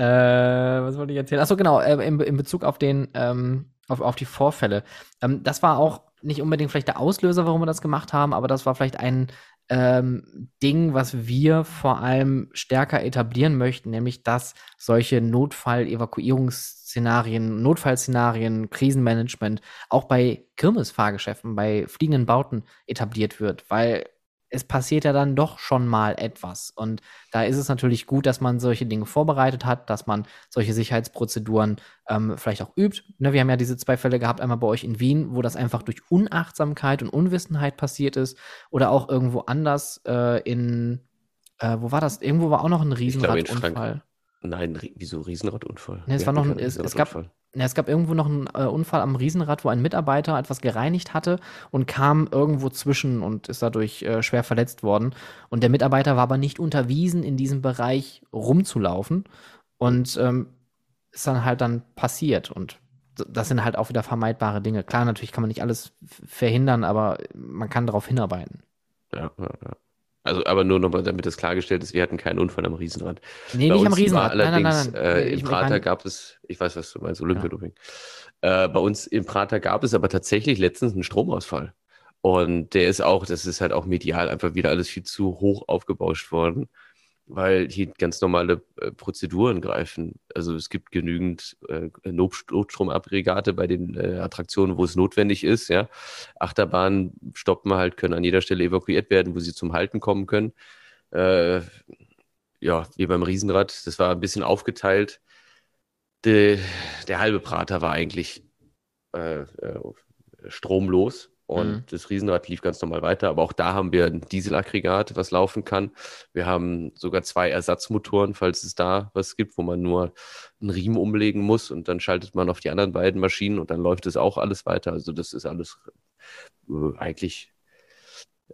was wollte ich erzählen? Achso, genau, äh, in, in Bezug auf den, ähm, auf, auf die Vorfälle. Ähm, das war auch nicht unbedingt vielleicht der Auslöser, warum wir das gemacht haben, aber das war vielleicht ein ähm, Ding, was wir vor allem stärker etablieren möchten, nämlich dass solche Notfall-Evakuierungsszenarien, Notfallszenarien, Krisenmanagement auch bei Kirmesfahrgeschäften, bei fliegenden Bauten etabliert wird, weil es passiert ja dann doch schon mal etwas. Und da ist es natürlich gut, dass man solche Dinge vorbereitet hat, dass man solche Sicherheitsprozeduren ähm, vielleicht auch übt. Ne, wir haben ja diese zwei Fälle gehabt, einmal bei euch in Wien, wo das einfach durch Unachtsamkeit und Unwissenheit passiert ist, oder auch irgendwo anders äh, in, äh, wo war das? Irgendwo war auch noch ein Riesenradunfall. Nein, wieso Riesenradunfall? Nee, es war noch ein, es, es gab, ja, es gab irgendwo noch einen äh, Unfall am Riesenrad, wo ein Mitarbeiter etwas gereinigt hatte und kam irgendwo zwischen und ist dadurch äh, schwer verletzt worden. Und der Mitarbeiter war aber nicht unterwiesen, in diesem Bereich rumzulaufen. Und ähm, ist dann halt dann passiert. Und das sind halt auch wieder vermeidbare Dinge. Klar, natürlich kann man nicht alles verhindern, aber man kann darauf hinarbeiten. Ja, ja, ja. Also, aber nur nochmal, damit das klargestellt ist, wir hatten keinen Unfall am Riesenrad. Nee, bei nicht am Riesenrad. allerdings, nein, nein, nein, Äh, im Prater gab es, ich weiß, was du meinst, Olympiadoping. Ja. Äh, bei uns im Prater gab es aber tatsächlich letztens einen Stromausfall. Und der ist auch, das ist halt auch medial einfach wieder alles viel zu hoch aufgebauscht worden weil hier ganz normale äh, Prozeduren greifen. Also es gibt genügend äh, Notstromaggregate bei den äh, Attraktionen, wo es notwendig ist. Ja. Achterbahnen stoppen halt, können an jeder Stelle evakuiert werden, wo sie zum Halten kommen können. Äh, ja, wie beim Riesenrad, das war ein bisschen aufgeteilt. De, der halbe Prater war eigentlich äh, äh, stromlos und mhm. das Riesenrad lief ganz normal weiter. Aber auch da haben wir ein Dieselaggregat, was laufen kann. Wir haben sogar zwei Ersatzmotoren, falls es da was gibt, wo man nur einen Riemen umlegen muss und dann schaltet man auf die anderen beiden Maschinen und dann läuft es auch alles weiter. Also das ist alles äh, eigentlich,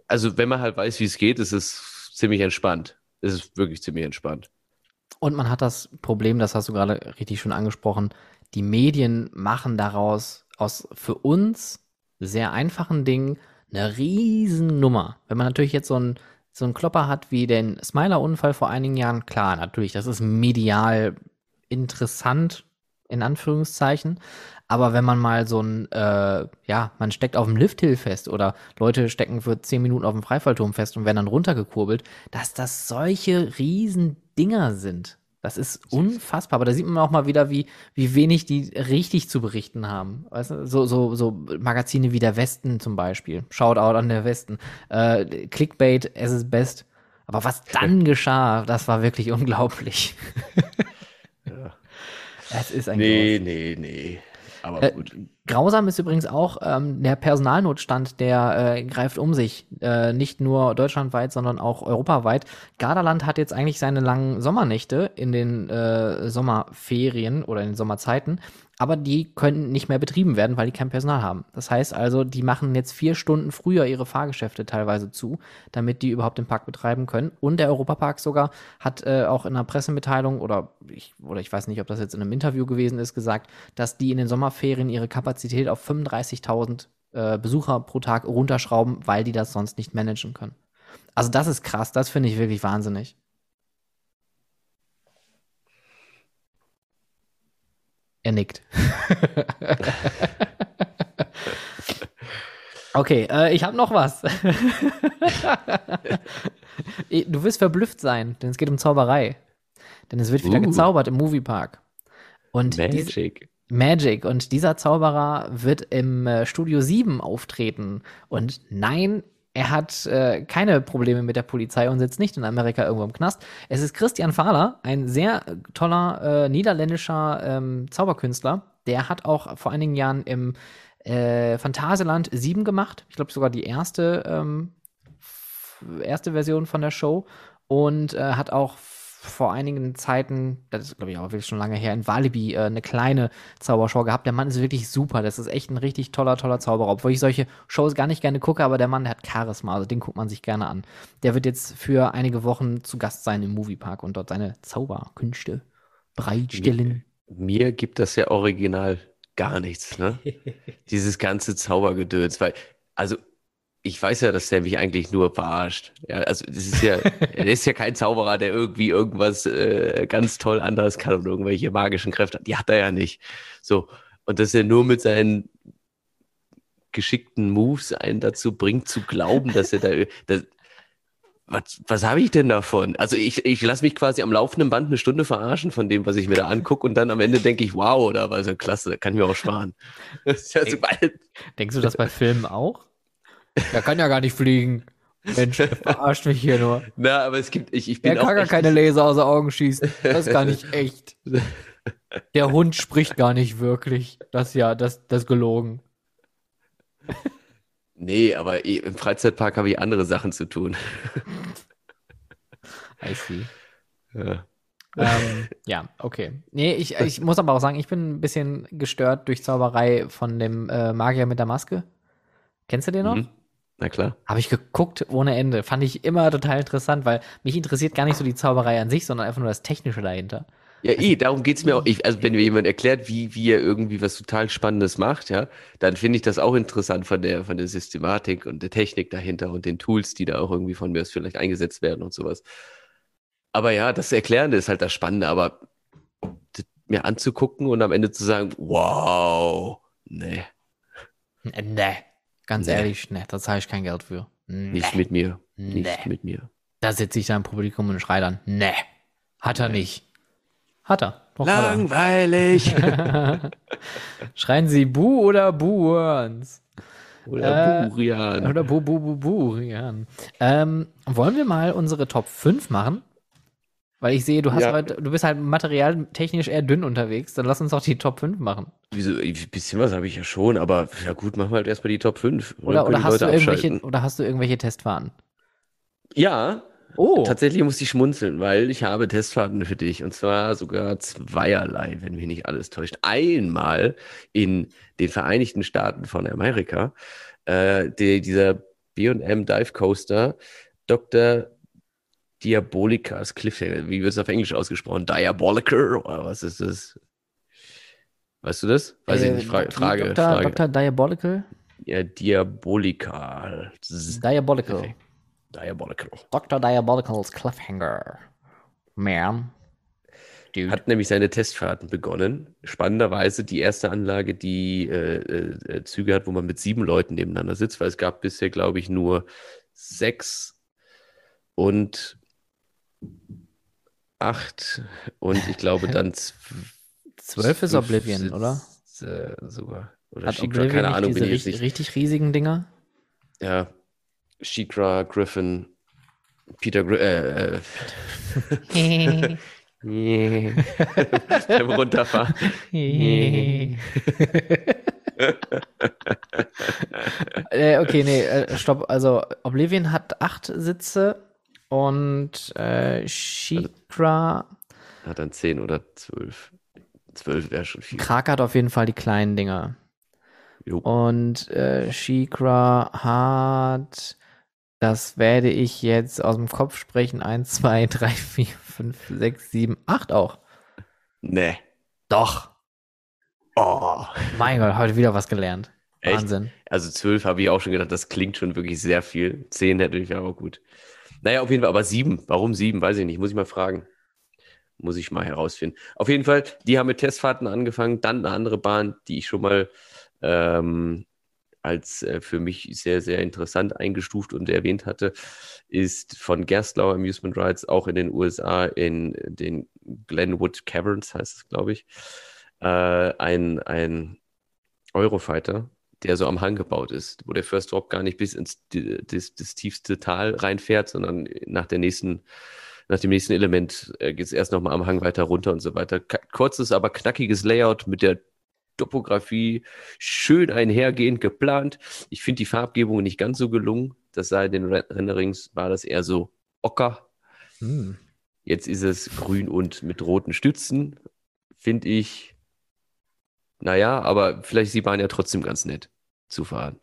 also wenn man halt weiß, wie es geht, ist es ziemlich entspannt. Es ist wirklich ziemlich entspannt. Und man hat das Problem, das hast du gerade richtig schon angesprochen, die Medien machen daraus aus für uns sehr einfachen Dingen eine Riesennummer. Wenn man natürlich jetzt so einen so einen Klopper hat wie den Smiler-Unfall vor einigen Jahren, klar, natürlich, das ist medial interessant, in Anführungszeichen. Aber wenn man mal so ein, äh, ja, man steckt auf dem Lifthill fest oder Leute stecken für zehn Minuten auf dem Freifallturm fest und werden dann runtergekurbelt, dass das solche riesen Dinger sind. Das ist unfassbar, aber da sieht man auch mal wieder, wie, wie wenig die richtig zu berichten haben. Weißt du? so, so, so Magazine wie der Westen zum Beispiel. Shoutout an der Westen. Äh, Clickbait, es ist best. Aber was dann geschah, das war wirklich unglaublich. ja. Es ist ein Nee, Groß. nee, nee. Aber äh, gut. Grausam ist übrigens auch ähm, der Personalnotstand, der äh, greift um sich. Äh, nicht nur deutschlandweit, sondern auch europaweit. Gardaland hat jetzt eigentlich seine langen Sommernächte in den äh, Sommerferien oder in den Sommerzeiten aber die können nicht mehr betrieben werden, weil die kein Personal haben. Das heißt also, die machen jetzt vier Stunden früher ihre Fahrgeschäfte teilweise zu, damit die überhaupt den Park betreiben können. Und der Europapark sogar hat äh, auch in einer Pressemitteilung oder ich, oder ich weiß nicht, ob das jetzt in einem Interview gewesen ist, gesagt, dass die in den Sommerferien ihre Kapazität auf 35.000 äh, Besucher pro Tag runterschrauben, weil die das sonst nicht managen können. Also das ist krass, das finde ich wirklich wahnsinnig. Er nickt. okay, äh, ich habe noch was. du wirst verblüfft sein, denn es geht um Zauberei. Denn es wird wieder uh. gezaubert im Moviepark. Und Magic. Magic. Und dieser Zauberer wird im äh, Studio 7 auftreten. Und nein, er hat äh, keine Probleme mit der Polizei und sitzt nicht in Amerika irgendwo im Knast. Es ist Christian Fahler, ein sehr toller äh, niederländischer ähm, Zauberkünstler. Der hat auch vor einigen Jahren im äh, Phantasialand 7 gemacht. Ich glaube sogar die erste, ähm, erste Version von der Show. Und äh, hat auch vor einigen Zeiten, das ist glaube ich auch wirklich schon lange her, in Walibi äh, eine kleine Zaubershow gehabt. Der Mann ist wirklich super. Das ist echt ein richtig toller, toller Zauberer. Obwohl ich solche Shows gar nicht gerne gucke, aber der Mann, der hat Charisma. Also den guckt man sich gerne an. Der wird jetzt für einige Wochen zu Gast sein im Moviepark und dort seine Zauberkünste bereitstellen. Mir, mir gibt das ja original gar nichts, ne? Dieses ganze Zaubergedöns, weil, also ich weiß ja, dass der mich eigentlich nur verarscht. Ja, also das ist ja, er ist ja kein Zauberer, der irgendwie irgendwas äh, ganz toll anderes kann und irgendwelche magischen Kräfte hat. Die hat er ja nicht. So. Und dass er nur mit seinen geschickten Moves einen dazu bringt, zu glauben, dass er da. Das, was, was habe ich denn davon? Also ich, ich lasse mich quasi am laufenden Band eine Stunde verarschen von dem, was ich mir da angucke und dann am Ende denke ich, wow, oder war so klasse, kann ich mir auch sparen. Ja so Denkst du das bei Filmen auch? Der kann ja gar nicht fliegen. Mensch, verarscht mich hier nur. Na, aber es gibt, ich, ich bin Er kann gar keine Laser aus den Augen schießen. Das ist gar nicht echt. Der Hund spricht gar nicht wirklich. Das ja, das, das gelogen. Nee, aber im Freizeitpark habe ich andere Sachen zu tun. I see. Ja. ähm, ja, okay. Nee, ich, ich muss aber auch sagen, ich bin ein bisschen gestört durch Zauberei von dem äh, Magier mit der Maske. Kennst du den noch? Mhm. Na klar. Habe ich geguckt ohne Ende. Fand ich immer total interessant, weil mich interessiert gar nicht so die Zauberei an sich, sondern einfach nur das Technische dahinter. Ja, eh, darum geht's mir auch. Ich, also, wenn mir jemand erklärt, wie, wie er irgendwie was total Spannendes macht, ja, dann finde ich das auch interessant von der, von der Systematik und der Technik dahinter und den Tools, die da auch irgendwie von mir aus vielleicht eingesetzt werden und sowas. Aber ja, das Erklärende ist halt das Spannende, aber mir anzugucken und am Ende zu sagen, wow, nee. Nee. Ganz nee. ehrlich, ne, da zahle ich kein Geld für. Nee. Nicht mit mir. Nicht nee. mit mir. Da sitze ich da im Publikum und schrei dann, ne, hat er nicht. Hat er. Doch, Langweilig. Hat er. Schreien Sie Bu oder Buans? Oder äh, Burian. Oder Bu, Bu, Bu, Burian. Ähm, wollen wir mal unsere Top 5 machen? Weil ich sehe, du hast ja. heute, du bist halt materialtechnisch eher dünn unterwegs. Dann lass uns doch die Top 5 machen. Wieso, ein bisschen was habe ich ja schon, aber ja gut, machen wir halt erstmal die Top 5. Oder, oder, hast, du irgendwelche, oder hast du irgendwelche Testfahrten? Ja. Oh. Tatsächlich muss ich schmunzeln, weil ich habe Testfahrten für dich. Und zwar sogar zweierlei, wenn mich nicht alles täuscht. Einmal in den Vereinigten Staaten von Amerika. Äh, die, dieser B&M Dive Coaster Dr. Diabolikas Cliffhanger. Wie wird es auf Englisch ausgesprochen? Diaboliker? Oder was ist das? Weißt du das? Weiß äh, ich nicht. Fra Frage. Dr. Frage. Dr. Diabolical? Ja, Diabolical. Diabolical. Diabolical. Dr. Diabolical's Cliffhanger. Man. Dude. Hat nämlich seine Testfahrten begonnen. Spannenderweise die erste Anlage, die äh, äh, Züge hat, wo man mit sieben Leuten nebeneinander sitzt, weil es gab bisher, glaube ich, nur sechs und acht und ich glaube dann zwölf ist Oblivion, Sitz, oder? Äh, sogar. Oder Hat Shikra, Oblivion keine Ahnung, diese richtig, richtig riesigen Dinger? Ja, Shikra, Griffin, Peter Gr äh, äh. Beim Runterfahren. Äh, okay, nee, äh, stopp. Also Oblivion hat acht Sitze und äh, Shikra. Hat dann zehn oder zwölf. Zwölf wäre schon viel. Krake hat auf jeden Fall die kleinen Dinger. Jo. Und äh, Shikra hat, das werde ich jetzt aus dem Kopf sprechen, 1, 2, 3, 4, 5, 6, 7, 8 auch. Nee. Doch. Oh. Mein Gott, heute wieder was gelernt. Echt? Wahnsinn. Also zwölf habe ich auch schon gedacht, das klingt schon wirklich sehr viel. Zehn hätte ich auch gut. Naja, auf jeden Fall, aber sieben. Warum sieben? Weiß ich nicht. Muss ich mal fragen. Muss ich mal herausfinden. Auf jeden Fall, die haben mit Testfahrten angefangen. Dann eine andere Bahn, die ich schon mal ähm, als äh, für mich sehr, sehr interessant eingestuft und erwähnt hatte, ist von Gerstlauer Amusement Rides auch in den USA in den Glenwood Caverns, heißt es, glaube ich, äh, ein, ein Eurofighter, der so am Hang gebaut ist, wo der First Drop gar nicht bis ins das, das tiefste Tal reinfährt, sondern nach der nächsten nach dem nächsten Element äh, geht es erst nochmal am Hang weiter runter und so weiter. K kurzes, aber knackiges Layout mit der Topografie schön einhergehend geplant. Ich finde die Farbgebung nicht ganz so gelungen. Das sei in den Renderings war das eher so ocker. Hm. Jetzt ist es grün und mit roten Stützen. Finde ich, naja, aber vielleicht die Bahn ja trotzdem ganz nett zu fahren.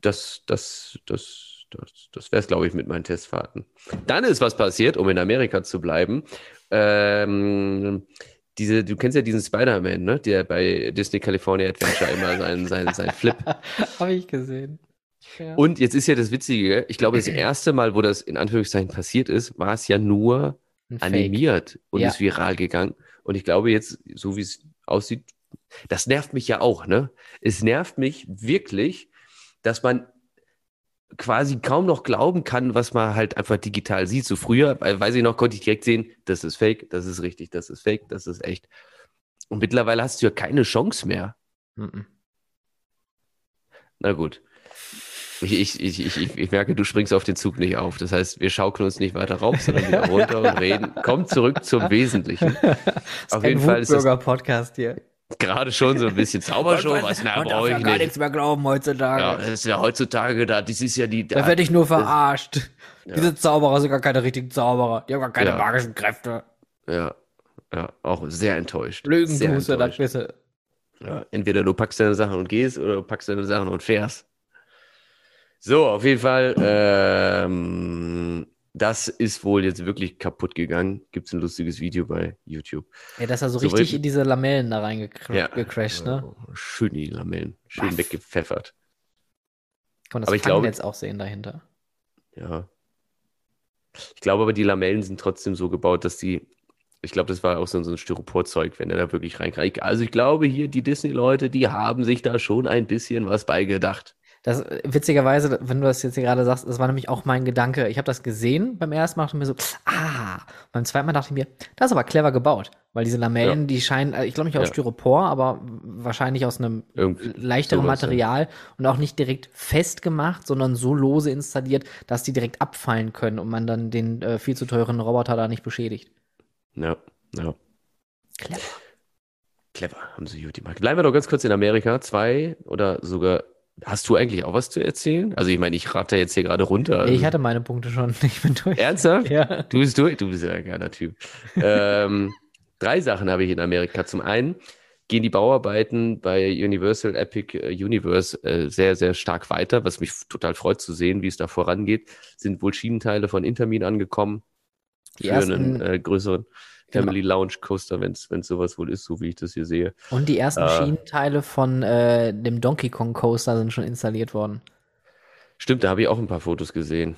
Das, das, das, das, das wäre es, glaube ich, mit meinen Testfahrten. Dann ist was passiert, um in Amerika zu bleiben. Ähm, diese, du kennst ja diesen Spider-Man, ne? Der bei Disney California Adventure immer seinen, seinen, seinen Flip. Habe ich gesehen. Ja. Und jetzt ist ja das Witzige, ich glaube, das erste Mal, wo das in Anführungszeichen passiert ist, war es ja nur animiert und ja. ist viral gegangen. Und ich glaube jetzt, so wie es aussieht, das nervt mich ja auch, ne? Es nervt mich wirklich, dass man quasi kaum noch glauben kann, was man halt einfach digital sieht. So früher, weiß ich noch, konnte ich direkt sehen, das ist fake, das ist richtig, das ist fake, das ist echt. Und mittlerweile hast du ja keine Chance mehr. Mhm. Na gut. Ich, ich, ich, ich, merke, du springst auf den Zug nicht auf. Das heißt, wir schaukeln uns nicht weiter rauf, sondern wieder runter und reden. Komm zurück zum Wesentlichen. auf jeden Fall ist das Podcast hier. Gerade schon so ein bisschen Zaubershow, was mehr brauche ich nicht. gar nichts mehr glauben heutzutage. Ja, das ist ja heutzutage da, das ist ja die. Da, da werde ich nur verarscht. Ja. Diese Zauberer sind gar keine richtigen Zauberer. Die haben gar keine ja. magischen Kräfte. Ja, ja, auch sehr enttäuscht. Lügen sehr tust du, das bitte. Ja, entweder du packst deine Sachen und gehst oder du packst deine Sachen und fährst. So, auf jeden Fall, ähm, das ist wohl jetzt wirklich kaputt gegangen. Gibt es ein lustiges Video bei YouTube. Ja, dass er so, so richtig in diese Lamellen da reingecrashed, ja, ne? Schön die Lamellen, schön Baff. weggepfeffert. Kann man das aber ich glaube, jetzt auch sehen dahinter. Ja. Ich glaube aber, die Lamellen sind trotzdem so gebaut, dass die, ich glaube, das war auch so, so ein Styroporzeug, wenn er da wirklich reinkriegt. Also ich glaube hier, die Disney-Leute, die haben sich da schon ein bisschen was beigedacht. Das, witzigerweise, wenn du das jetzt hier gerade sagst, das war nämlich auch mein Gedanke. Ich habe das gesehen beim ersten Mal und mir so, ah, beim zweiten Mal dachte ich mir, das ist aber clever gebaut, weil diese Lamellen, ja. die scheinen, äh, ich glaube nicht aus ja. Styropor, aber wahrscheinlich aus einem Irgendwie leichteren sowas, Material ja. und auch nicht direkt festgemacht, sondern so lose installiert, dass die direkt abfallen können und man dann den äh, viel zu teuren Roboter da nicht beschädigt. Ja, ja. Clever. Clever, haben sie gut gemacht. Bleiben wir doch ganz kurz in Amerika. Zwei oder sogar Hast du eigentlich auch was zu erzählen? Also ich meine, ich rate jetzt hier gerade runter. Nee, ich hatte meine Punkte schon. Ich bin durch. Ernsthaft? Ja. Du bist durch? Du bist ja ein geiler Typ. ähm, drei Sachen habe ich in Amerika. Zum einen gehen die Bauarbeiten bei Universal Epic äh, Universe äh, sehr, sehr stark weiter, was mich total freut zu sehen, wie es da vorangeht. Sind wohl Schienenteile von Intermin angekommen die für ersten, einen äh, größeren. Genau. Family genau. Lounge Coaster, wenn es sowas wohl ist, so wie ich das hier sehe. Und die ersten äh, Schienenteile von äh, dem Donkey Kong Coaster sind schon installiert worden. Stimmt, da habe ich auch ein paar Fotos gesehen.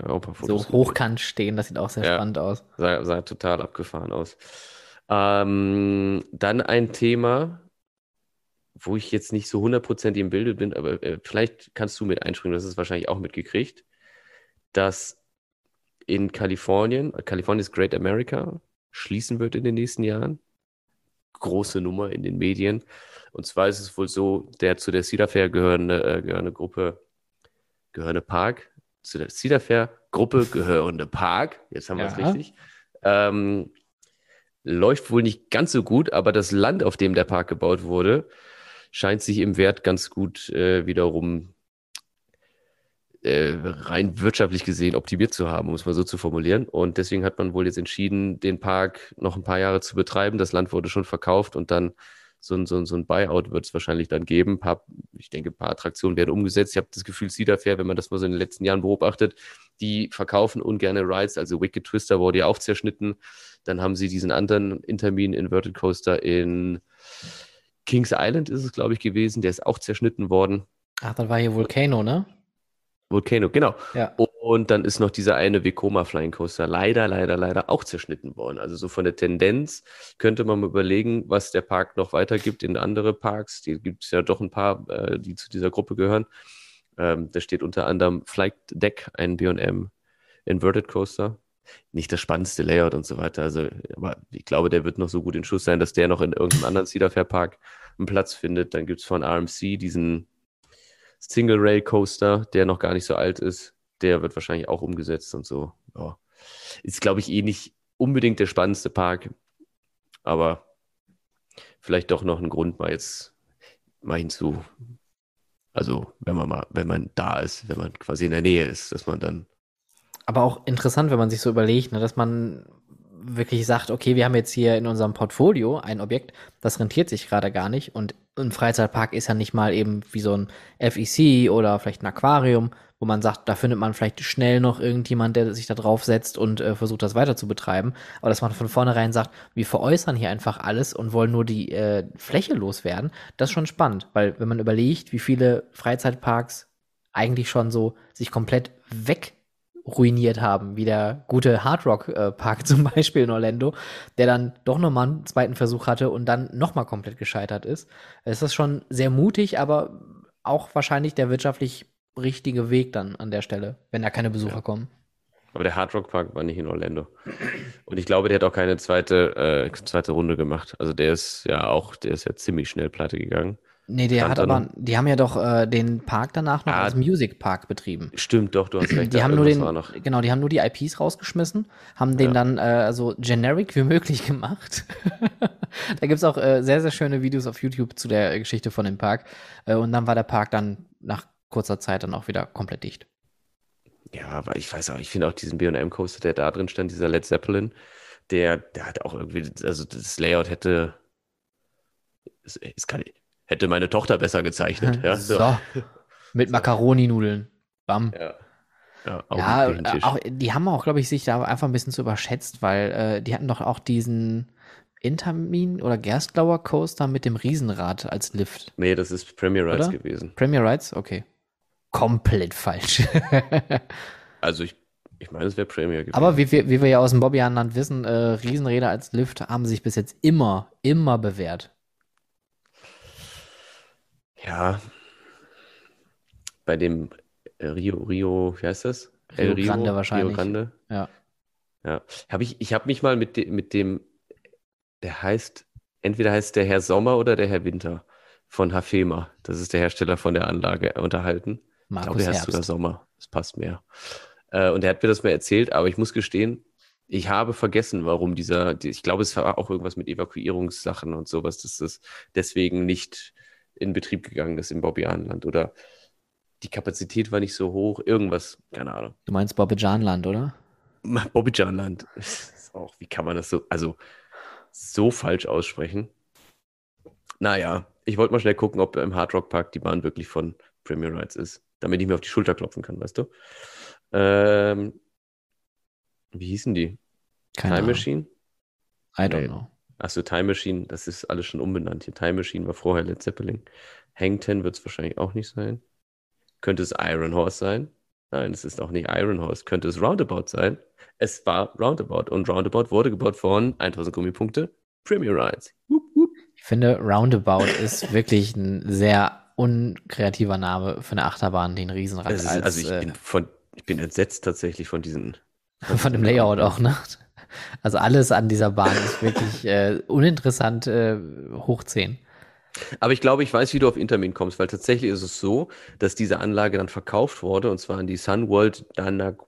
Ja, Fotos so hochkant gesehen. stehen, das sieht auch sehr ja, spannend aus. Sah, sah total abgefahren aus. Ähm, dann ein Thema, wo ich jetzt nicht so hundertprozentig im Bilde bin, aber äh, vielleicht kannst du mit einspringen, das ist wahrscheinlich auch mitgekriegt, dass in Kalifornien, Kalifornien ist Great America, schließen wird in den nächsten Jahren. Große Nummer in den Medien. Und zwar ist es wohl so, der zu der Cedar Fair gehörende, äh, gehörende Gruppe, gehörende Park, zu der Cedar Fair Gruppe gehörende Park, jetzt haben wir es richtig, ähm, läuft wohl nicht ganz so gut, aber das Land, auf dem der Park gebaut wurde, scheint sich im Wert ganz gut äh, wiederum äh, rein wirtschaftlich gesehen optimiert zu haben, um es mal so zu formulieren. Und deswegen hat man wohl jetzt entschieden, den Park noch ein paar Jahre zu betreiben. Das Land wurde schon verkauft und dann so ein, so ein, so ein Buyout wird es wahrscheinlich dann geben. Paar, ich denke, ein paar Attraktionen werden umgesetzt. Ich habe das Gefühl, Cedar Fair, wenn man das mal so in den letzten Jahren beobachtet, die verkaufen ungerne Rides. Also Wicked Twister wurde ja auch zerschnitten. Dann haben sie diesen anderen Intermin Inverted Coaster in Kings Island ist es, glaube ich, gewesen. Der ist auch zerschnitten worden. Ach, dann war hier Volcano, ne? Volcano, genau. Ja. Und dann ist noch dieser eine Vekoma Flying Coaster leider, leider, leider auch zerschnitten worden. Also so von der Tendenz könnte man mal überlegen, was der Park noch weitergibt in andere Parks. Die gibt es ja doch ein paar, äh, die zu dieser Gruppe gehören. Ähm, da steht unter anderem Flight Deck, ein B&M Inverted Coaster. Nicht das spannendste Layout und so weiter. Also, aber ich glaube, der wird noch so gut in Schuss sein, dass der noch in irgendeinem anderen Cedar Fair Park einen Platz findet. Dann gibt es von RMC diesen Single Rail Coaster, der noch gar nicht so alt ist, der wird wahrscheinlich auch umgesetzt und so. Ja. Ist, glaube ich, eh nicht unbedingt der spannendste Park, aber vielleicht doch noch ein Grund, mal jetzt mal hinzu. Also, wenn man mal, wenn man da ist, wenn man quasi in der Nähe ist, dass man dann. Aber auch interessant, wenn man sich so überlegt, ne, dass man wirklich sagt, okay, wir haben jetzt hier in unserem Portfolio ein Objekt, das rentiert sich gerade gar nicht und ein Freizeitpark ist ja nicht mal eben wie so ein FEC oder vielleicht ein Aquarium, wo man sagt, da findet man vielleicht schnell noch irgendjemand, der sich da drauf setzt und äh, versucht, das weiter zu betreiben. Aber dass man von vornherein sagt, wir veräußern hier einfach alles und wollen nur die äh, Fläche loswerden, das ist schon spannend, weil wenn man überlegt, wie viele Freizeitparks eigentlich schon so sich komplett weg ruiniert haben, wie der gute Hard Rock äh, Park zum Beispiel in Orlando, der dann doch nochmal einen zweiten Versuch hatte und dann nochmal komplett gescheitert ist. Es ist schon sehr mutig, aber auch wahrscheinlich der wirtschaftlich richtige Weg dann an der Stelle, wenn da keine Besucher ja. kommen. Aber der Hard Rock Park war nicht in Orlando. Und ich glaube, der hat auch keine zweite, äh, zweite Runde gemacht. Also der ist ja auch, der ist ja ziemlich schnell pleite gegangen. Nee, der hat aber, die haben ja doch äh, den Park danach noch ah, als Music Park betrieben. Stimmt, doch, du hast recht. Die haben nur den, genau, die haben nur die IPs rausgeschmissen, haben den ja. dann äh, so generic wie möglich gemacht. da gibt's auch äh, sehr, sehr schöne Videos auf YouTube zu der Geschichte von dem Park. Äh, und dann war der Park dann nach kurzer Zeit dann auch wieder komplett dicht. Ja, aber ich weiß auch, ich finde auch diesen B&M Coaster, der da drin stand, dieser Led Zeppelin, der, der hat auch irgendwie, also das Layout hätte, es, es kann, hätte meine Tochter besser gezeichnet. Ja, so. so. Mit Macaroni-Nudeln. Bam. Ja. Ja, auch, ja, auch die haben auch, glaube ich, sich da einfach ein bisschen zu überschätzt, weil äh, die hatten doch auch diesen Intermin oder Gerstlauer Coaster mit dem Riesenrad als Lift. Nee, das ist Premier Rides oder? gewesen. Premier Rides? Okay. Komplett falsch. also ich, ich meine, es wäre Premier gewesen. Aber wie, wie, wie wir ja aus dem Bobby-Land wissen, äh, Riesenräder als Lift haben sich bis jetzt immer, immer bewährt. Ja, bei dem Rio, Rio, wie heißt das? Rio, El Rio Grande wahrscheinlich. Rio Grande. Ja. Ja. Hab ich ich habe mich mal mit, de, mit dem, der heißt, entweder heißt der Herr Sommer oder der Herr Winter von Hafema. Das ist der Hersteller von der Anlage unterhalten. Markus ich glaube, der heißt sogar Sommer. Das passt mehr. Äh, und er hat mir das mal erzählt, aber ich muss gestehen, ich habe vergessen, warum dieser, ich glaube, es war auch irgendwas mit Evakuierungssachen und sowas, dass das deswegen nicht in Betrieb gegangen ist im Bobbianland oder die Kapazität war nicht so hoch, irgendwas, keine Ahnung. Du meinst Bobbijanland, oder? Bobbijanland. Auch, wie kann man das so, also so falsch aussprechen? Naja, ich wollte mal schnell gucken, ob im Hard Rock Park die Bahn wirklich von Premier Rides ist, damit ich mir auf die Schulter klopfen kann, weißt du? Ähm, wie hießen die? Keine Time Ahnung. Machine? I don't nee. know. Achso, Time Machine, das ist alles schon umbenannt hier. Time Machine war vorher Led Zeppelin. Hangten wird es wahrscheinlich auch nicht sein. Könnte es Iron Horse sein? Nein, es ist auch nicht Iron Horse. Könnte es Roundabout sein? Es war Roundabout und Roundabout wurde gebaut von 1000 Gummipunkte Premier Rides. Ich finde, Roundabout ist wirklich ein sehr unkreativer Name für eine Achterbahn, den Riesenrad. Ist, als, also ich, äh, bin von, ich bin entsetzt tatsächlich von diesen. Von dem Layout auch, ne? Also alles an dieser Bahn ist wirklich äh, uninteressant äh, hoch 10. Aber ich glaube, ich weiß, wie du auf Intermin kommst, weil tatsächlich ist es so, dass diese Anlage dann verkauft wurde und zwar an die Sunworld Danak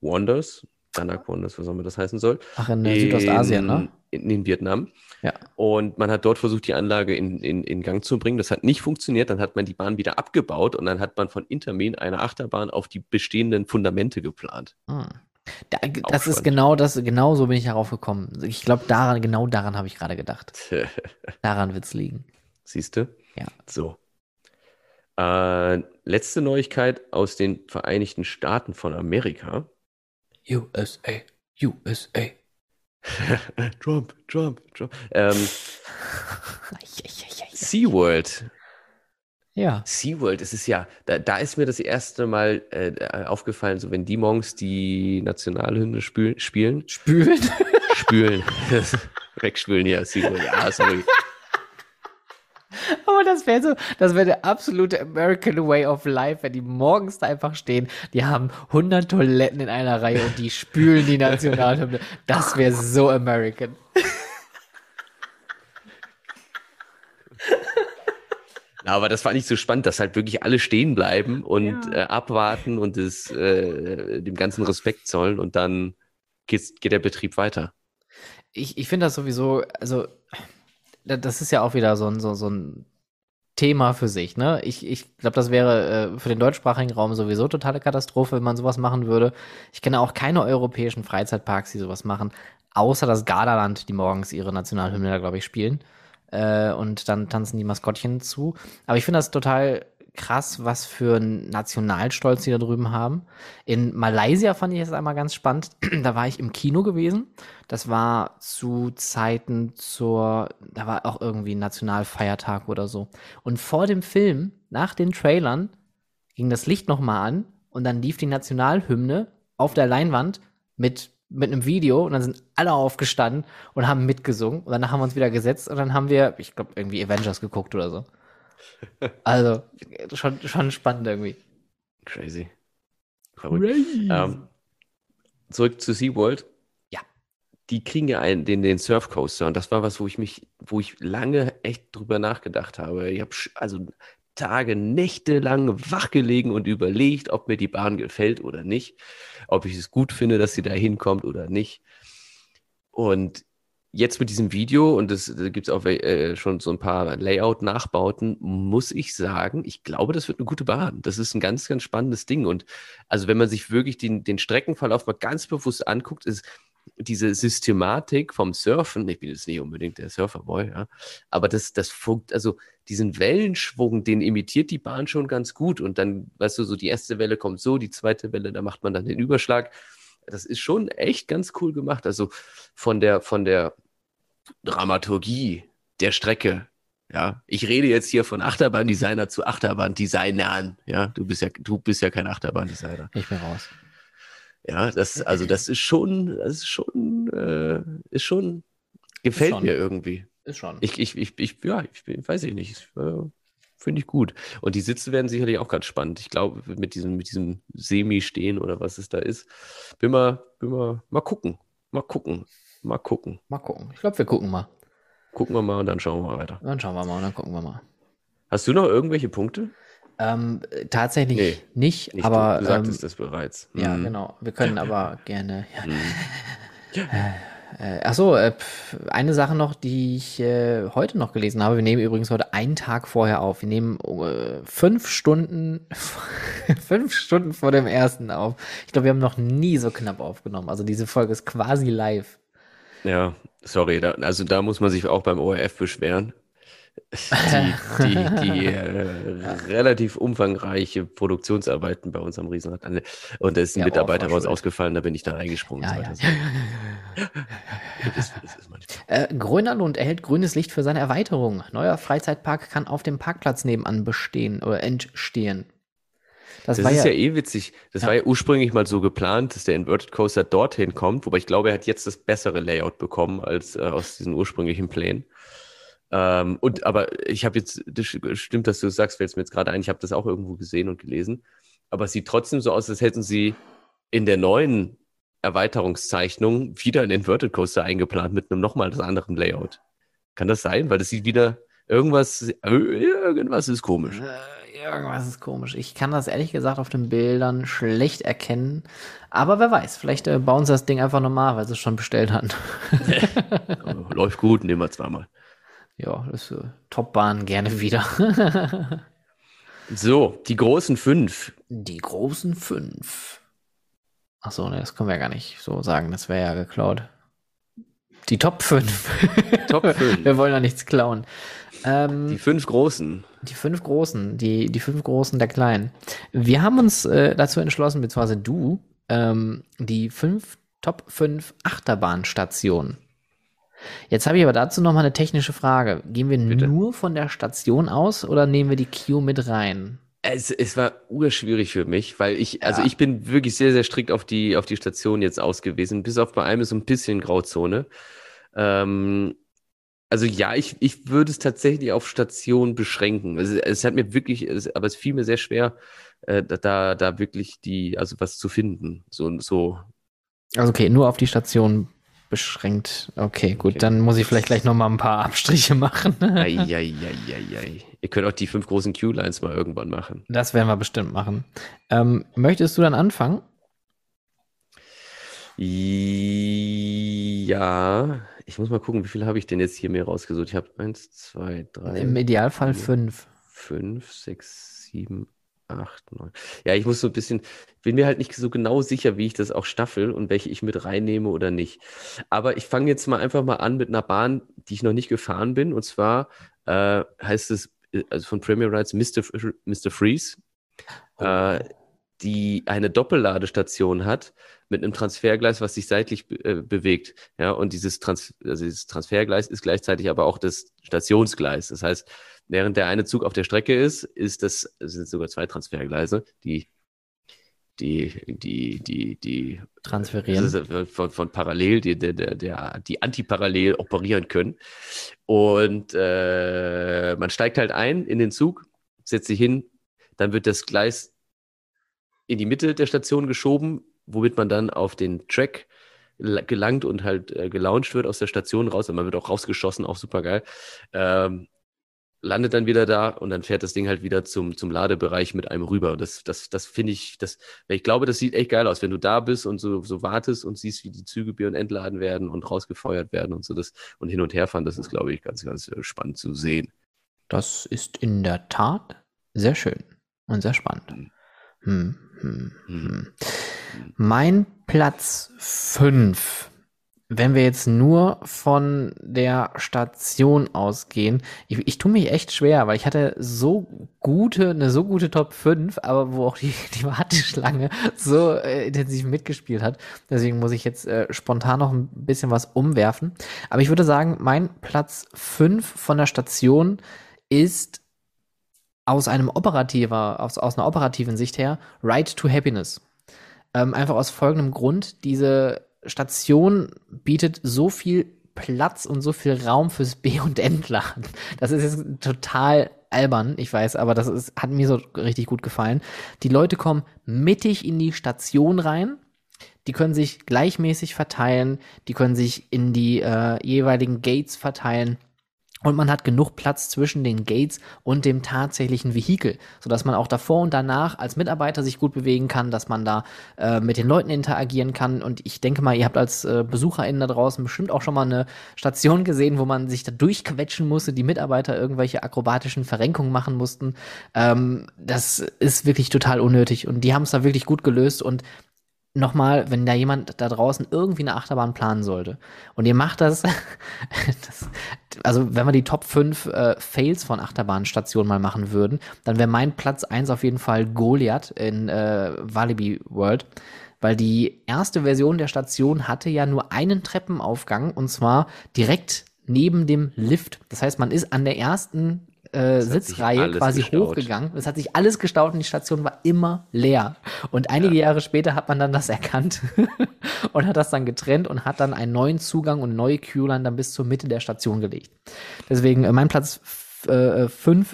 Wonders. Danakon, das was auch immer das heißen soll. Ach, in, in Südostasien, ne? In, in, Vietnam. Ja. Und man hat dort versucht, die Anlage in, in, in Gang zu bringen. Das hat nicht funktioniert. Dann hat man die Bahn wieder abgebaut und dann hat man von Intermin eine Achterbahn auf die bestehenden Fundamente geplant. Hm. Da, das ist genau das, genau so bin ich darauf gekommen. Ich glaube, daran, genau daran habe ich gerade gedacht. daran wird es liegen. Siehst du? Ja. So. Äh, letzte Neuigkeit aus den Vereinigten Staaten von Amerika. USA, USA. Trump, Trump, Trump. Ähm, SeaWorld. Ja. SeaWorld, es ist ja, da, da ist mir das erste Mal äh, aufgefallen, so wenn die Monks die Nationalhymne spül, spielen. Spülen? Spülen. Wegspülen, ja, SeaWorld. Ja, sorry. Aber das wäre so, das wäre der absolute American Way of Life, wenn die morgens da einfach stehen. Die haben 100 Toiletten in einer Reihe und die spülen die Nationalhymne. Das wäre so American. Aber das war nicht so spannend, dass halt wirklich alle stehen bleiben und ja. äh, abwarten und es, äh, dem ganzen Respekt zollen und dann geht, geht der Betrieb weiter. Ich, ich finde das sowieso, also das ist ja auch wieder so ein, so, so ein Thema für sich, ne? Ich, ich glaube, das wäre äh, für den deutschsprachigen Raum sowieso totale Katastrophe, wenn man sowas machen würde. Ich kenne auch keine europäischen Freizeitparks, die sowas machen, außer das Gardaland, die morgens ihre Nationalhymne da, glaube ich, spielen. Äh, und dann tanzen die Maskottchen zu. Aber ich finde das total krass, was für einen Nationalstolz die da drüben haben. In Malaysia fand ich es einmal ganz spannend. da war ich im Kino gewesen. Das war zu Zeiten zur, da war auch irgendwie Nationalfeiertag oder so. Und vor dem Film, nach den Trailern, ging das Licht nochmal an und dann lief die Nationalhymne auf der Leinwand mit mit einem Video und dann sind alle aufgestanden und haben mitgesungen und danach haben wir uns wieder gesetzt und dann haben wir, ich glaube, irgendwie Avengers geguckt oder so. Also, schon, schon spannend irgendwie. Crazy. Crazy. Ähm, zurück zu SeaWorld. Ja. Die kriegen ja einen, den, den Surf Coaster und das war was, wo ich mich, wo ich lange echt drüber nachgedacht habe. Ich habe also Tage, Nächte lang wach gelegen und überlegt, ob mir die Bahn gefällt oder nicht, ob ich es gut finde, dass sie da hinkommt oder nicht. Und jetzt mit diesem Video, und da gibt es auch äh, schon so ein paar Layout-Nachbauten, muss ich sagen, ich glaube, das wird eine gute Bahn. Das ist ein ganz, ganz spannendes Ding. Und also wenn man sich wirklich den, den Streckenverlauf mal ganz bewusst anguckt, ist diese Systematik vom Surfen, ich bin jetzt nicht unbedingt der Surferboy, ja, aber das, das funkt, also diesen Wellenschwung, den imitiert die Bahn schon ganz gut. Und dann, weißt du, so die erste Welle kommt so, die zweite Welle, da macht man dann den Überschlag. Das ist schon echt ganz cool gemacht. Also von der, von der Dramaturgie der Strecke. Ja, ich rede jetzt hier von Achterbahndesigner zu Achterbahndesignern. Ja, du bist ja, du bist ja kein Achterbahndesigner. Ich bin raus. Ja, das, also das ist schon, das ist schon, äh, ist schon, gefällt schon. mir irgendwie. Ist schon. Ich, ich, ich, ich ja, ich weiß ich nicht. Äh, Finde ich gut. Und die Sitze werden sicherlich auch ganz spannend. Ich glaube, mit diesem, mit diesem Semi-Stehen oder was es da ist. Bin mal, bin mal, mal gucken. Mal gucken. Mal gucken. Mal gucken. Ich glaube, wir gucken mal. Gucken wir mal und dann schauen wir mal weiter. Dann schauen wir mal und dann gucken wir mal. Hast du noch irgendwelche Punkte? Ähm, tatsächlich nee, nicht, nicht, aber. Du, du sagtest ähm, das bereits. Ja, mhm. genau. Wir können aber gerne. Ja. Mhm. Äh, achso, äh, eine Sache noch, die ich äh, heute noch gelesen habe. Wir nehmen übrigens heute einen Tag vorher auf. Wir nehmen äh, fünf Stunden, fünf Stunden vor dem ersten auf. Ich glaube, wir haben noch nie so knapp aufgenommen. Also diese Folge ist quasi live. Ja, sorry, da, also da muss man sich auch beim ORF beschweren. Die, die, die äh, relativ umfangreiche Produktionsarbeiten bei uns am Riesenrad. Und da ist ein ja, Mitarbeiter raus ausgefallen, da bin ich dann eingesprungen. Ja, ja. Äh, Grönerlund erhält grünes Licht für seine Erweiterung. Neuer Freizeitpark kann auf dem Parkplatz nebenan bestehen oder entstehen. Das, das ist ja, ja, eh witzig. Das ja. war ja ursprünglich mal so geplant, dass der Inverted Coaster dorthin kommt, wobei ich glaube, er hat jetzt das bessere Layout bekommen als äh, aus diesen ursprünglichen Plänen. Ähm, und aber ich habe jetzt, das stimmt, dass du das sagst, fällt es mir jetzt gerade ein, ich habe das auch irgendwo gesehen und gelesen. Aber es sieht trotzdem so aus, als hätten sie in der neuen Erweiterungszeichnung wieder einen Inverted Coaster eingeplant mit einem nochmal anderen Layout. Kann das sein? Weil das sieht wieder Irgendwas, irgendwas ist komisch. Äh, irgendwas ist komisch. Ich kann das ehrlich gesagt auf den Bildern schlecht erkennen. Aber wer weiß, vielleicht äh, bauen sie das Ding einfach normal, weil sie es schon bestellt hatten. Läuft gut, nehmen wir zweimal. Ja, das ist äh, Topbahn gerne wieder. so, die großen fünf. Die großen fünf. Achso, ne, das können wir ja gar nicht so sagen, das wäre ja geklaut. Die Top 5. Top 5. wir wollen ja nichts klauen. Ähm, die fünf Großen. Die fünf Großen, die, die fünf Großen der Kleinen. Wir haben uns äh, dazu entschlossen, beziehungsweise du, ähm, die fünf Top 5 Achterbahnstationen. Jetzt habe ich aber dazu noch mal eine technische Frage. Gehen wir Bitte? nur von der Station aus oder nehmen wir die Queue mit rein? Es, es war urschwierig für mich, weil ich, also ich bin wirklich sehr, sehr strikt auf die, auf die Station jetzt ausgewiesen. Bis auf bei einem ist so ein bisschen Grauzone. Ähm, also ja, ich, ich würde es tatsächlich auf Station beschränken. Es, es hat mir wirklich, es, aber es fiel mir sehr schwer, äh, da, da wirklich die, also was zu finden. So, so. Also okay, nur auf die Station beschränkt. Okay, gut, okay. dann muss ich vielleicht gleich nochmal ein paar Abstriche machen. Eieieiei. Ihr könnt auch die fünf großen Q-Lines mal irgendwann machen. Das werden wir bestimmt machen. Ähm, möchtest du dann anfangen? Ja, ich muss mal gucken, wie viel habe ich denn jetzt hier mir rausgesucht? Ich habe eins, zwei, drei. Im Idealfall vier, fünf. Fünf, sechs, sieben, acht, neun. Ja, ich muss so ein bisschen, bin mir halt nicht so genau sicher, wie ich das auch staffel und welche ich mit reinnehme oder nicht. Aber ich fange jetzt mal einfach mal an mit einer Bahn, die ich noch nicht gefahren bin. Und zwar äh, heißt es äh, also von Premier Rides Mr. Mr. Freeze, oh. äh, die eine Doppelladestation hat mit einem Transfergleis, was sich seitlich be äh, bewegt. Ja, und dieses, Trans also dieses Transfergleis ist gleichzeitig aber auch das Stationsgleis. Das heißt, während der eine Zug auf der Strecke ist, ist das, es sind sogar zwei Transfergleise, die die, die, die, die transferieren von, von parallel, die, der, der, der, die antiparallel operieren können. Und äh, man steigt halt ein in den Zug, setzt sich hin, dann wird das Gleis in die Mitte der Station geschoben, womit man dann auf den Track gelangt und halt äh, gelauncht wird aus der Station raus. Und man wird auch rausgeschossen, auch super geil. Ähm, landet dann wieder da und dann fährt das Ding halt wieder zum, zum Ladebereich mit einem rüber. Das, das, das finde ich, das, ich glaube, das sieht echt geil aus, wenn du da bist und so, so wartest und siehst, wie die Züge und entladen werden und rausgefeuert werden und so das und hin und her fahren. Das ist, glaube ich, ganz, ganz äh, spannend zu sehen. Das ist in der Tat sehr schön und sehr spannend. Hm. Hm, hm, hm. hm. Mein Platz 5 wenn wir jetzt nur von der Station ausgehen, ich, ich tue mich echt schwer, weil ich hatte so gute, eine so gute Top 5, aber wo auch die, die Warteschlange so äh, intensiv mitgespielt hat. Deswegen muss ich jetzt äh, spontan noch ein bisschen was umwerfen. Aber ich würde sagen, mein Platz 5 von der Station ist aus einem operativer, aus, aus einer operativen Sicht her, Right to Happiness. Ähm, einfach aus folgendem Grund, diese Station bietet so viel Platz und so viel Raum fürs B- und Entladen. Das ist jetzt total albern, ich weiß, aber das ist, hat mir so richtig gut gefallen. Die Leute kommen mittig in die Station rein. Die können sich gleichmäßig verteilen, die können sich in die äh, jeweiligen Gates verteilen. Und man hat genug Platz zwischen den Gates und dem tatsächlichen Vehikel, sodass man auch davor und danach als Mitarbeiter sich gut bewegen kann, dass man da äh, mit den Leuten interagieren kann. Und ich denke mal, ihr habt als äh, BesucherInnen da draußen bestimmt auch schon mal eine Station gesehen, wo man sich da durchquetschen musste, die Mitarbeiter irgendwelche akrobatischen Verrenkungen machen mussten. Ähm, das ist wirklich total unnötig und die haben es da wirklich gut gelöst und nochmal, wenn da jemand da draußen irgendwie eine Achterbahn planen sollte und ihr macht das, das also wenn wir die Top 5 äh, Fails von Achterbahnstationen mal machen würden, dann wäre mein Platz 1 auf jeden Fall Goliath in äh, Walibi World, weil die erste Version der Station hatte ja nur einen Treppenaufgang und zwar direkt neben dem Lift. Das heißt, man ist an der ersten äh, Sitzreihe quasi gestaut. hochgegangen. Es hat sich alles gestaut und die Station war immer leer. Und einige ja. Jahre später hat man dann das erkannt und hat das dann getrennt und hat dann einen neuen Zugang und neue Q-Line dann bis zur Mitte der Station gelegt. Deswegen, äh, mein Platz 5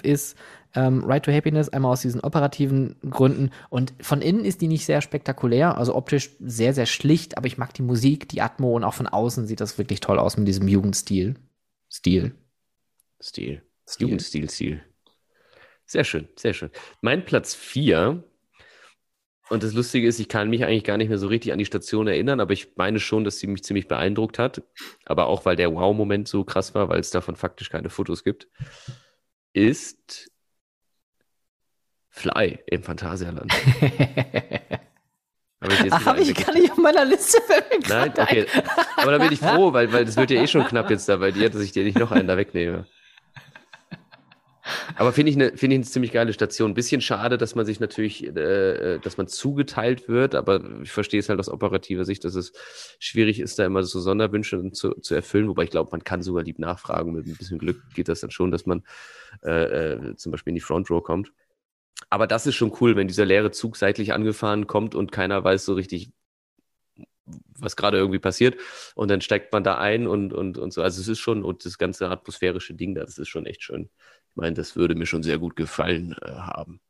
äh, ist ähm, Right to Happiness, einmal aus diesen operativen Gründen. Und von innen ist die nicht sehr spektakulär, also optisch sehr, sehr schlicht, aber ich mag die Musik, die Atmo und auch von außen sieht das wirklich toll aus mit diesem Jugendstil. Stil. Stil. Jugendstil-Stil. Sehr schön, sehr schön. Mein Platz 4, und das Lustige ist, ich kann mich eigentlich gar nicht mehr so richtig an die Station erinnern, aber ich meine schon, dass sie mich ziemlich beeindruckt hat. Aber auch, weil der Wow-Moment so krass war, weil es davon faktisch keine Fotos gibt, ist Fly im Phantasialand. Habe ich, Ach, hab ich gar nicht auf meiner Liste. Nein, okay. Aber da bin ich froh, weil, weil das wird ja eh schon knapp jetzt da bei dir, dass ich dir nicht noch einen da wegnehme. Aber finde ich, eine, find ich eine ziemlich geile Station. Bisschen schade, dass man sich natürlich, äh, dass man zugeteilt wird, aber ich verstehe es halt aus operativer Sicht, dass es schwierig ist, da immer so Sonderwünsche zu, zu erfüllen. Wobei ich glaube, man kann sogar lieb nachfragen. Mit ein bisschen Glück geht das dann schon, dass man äh, äh, zum Beispiel in die Front Row kommt. Aber das ist schon cool, wenn dieser leere Zug seitlich angefahren kommt und keiner weiß so richtig, was gerade irgendwie passiert. Und dann steigt man da ein und, und, und so. Also es ist schon, und das ganze atmosphärische Ding da, das ist schon echt schön. Ich meine, das würde mir schon sehr gut gefallen äh, haben.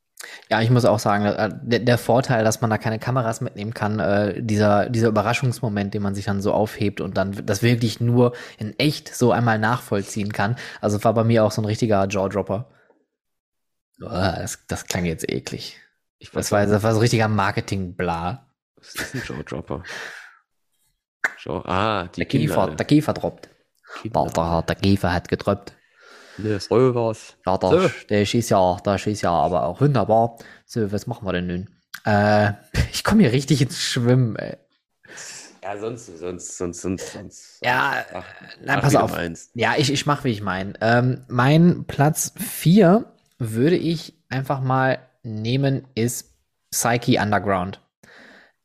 Ja, ich muss auch sagen, äh, der, der, Vorteil, dass man da keine Kameras mitnehmen kann, äh, dieser, dieser Überraschungsmoment, den man sich dann so aufhebt und dann das wirklich nur in echt so einmal nachvollziehen kann. Also war bei mir auch so ein richtiger Jaw-Dropper. Oh, das, das klang jetzt eklig. Ich das, war, das war so richtiger Marketing-Bla. Was ist ein Jaw-Dropper? ah, die der Kiefer, der Kiefer droppt. Der, der, der Kiefer hat gedroppt. Ne, so was. Ja, da, so. das ist ja, das ist ja aber auch wunderbar. So, was machen wir denn nun? Äh, ich komme hier richtig ins Schwimmen, ey. Ja, sonst, sonst, sonst, sonst, sonst. Ja, ach, nein, ach, pass auf. Ja, ich, ich mache, wie ich meine. Ähm, mein Platz 4 würde ich einfach mal nehmen, ist Psyche Underground.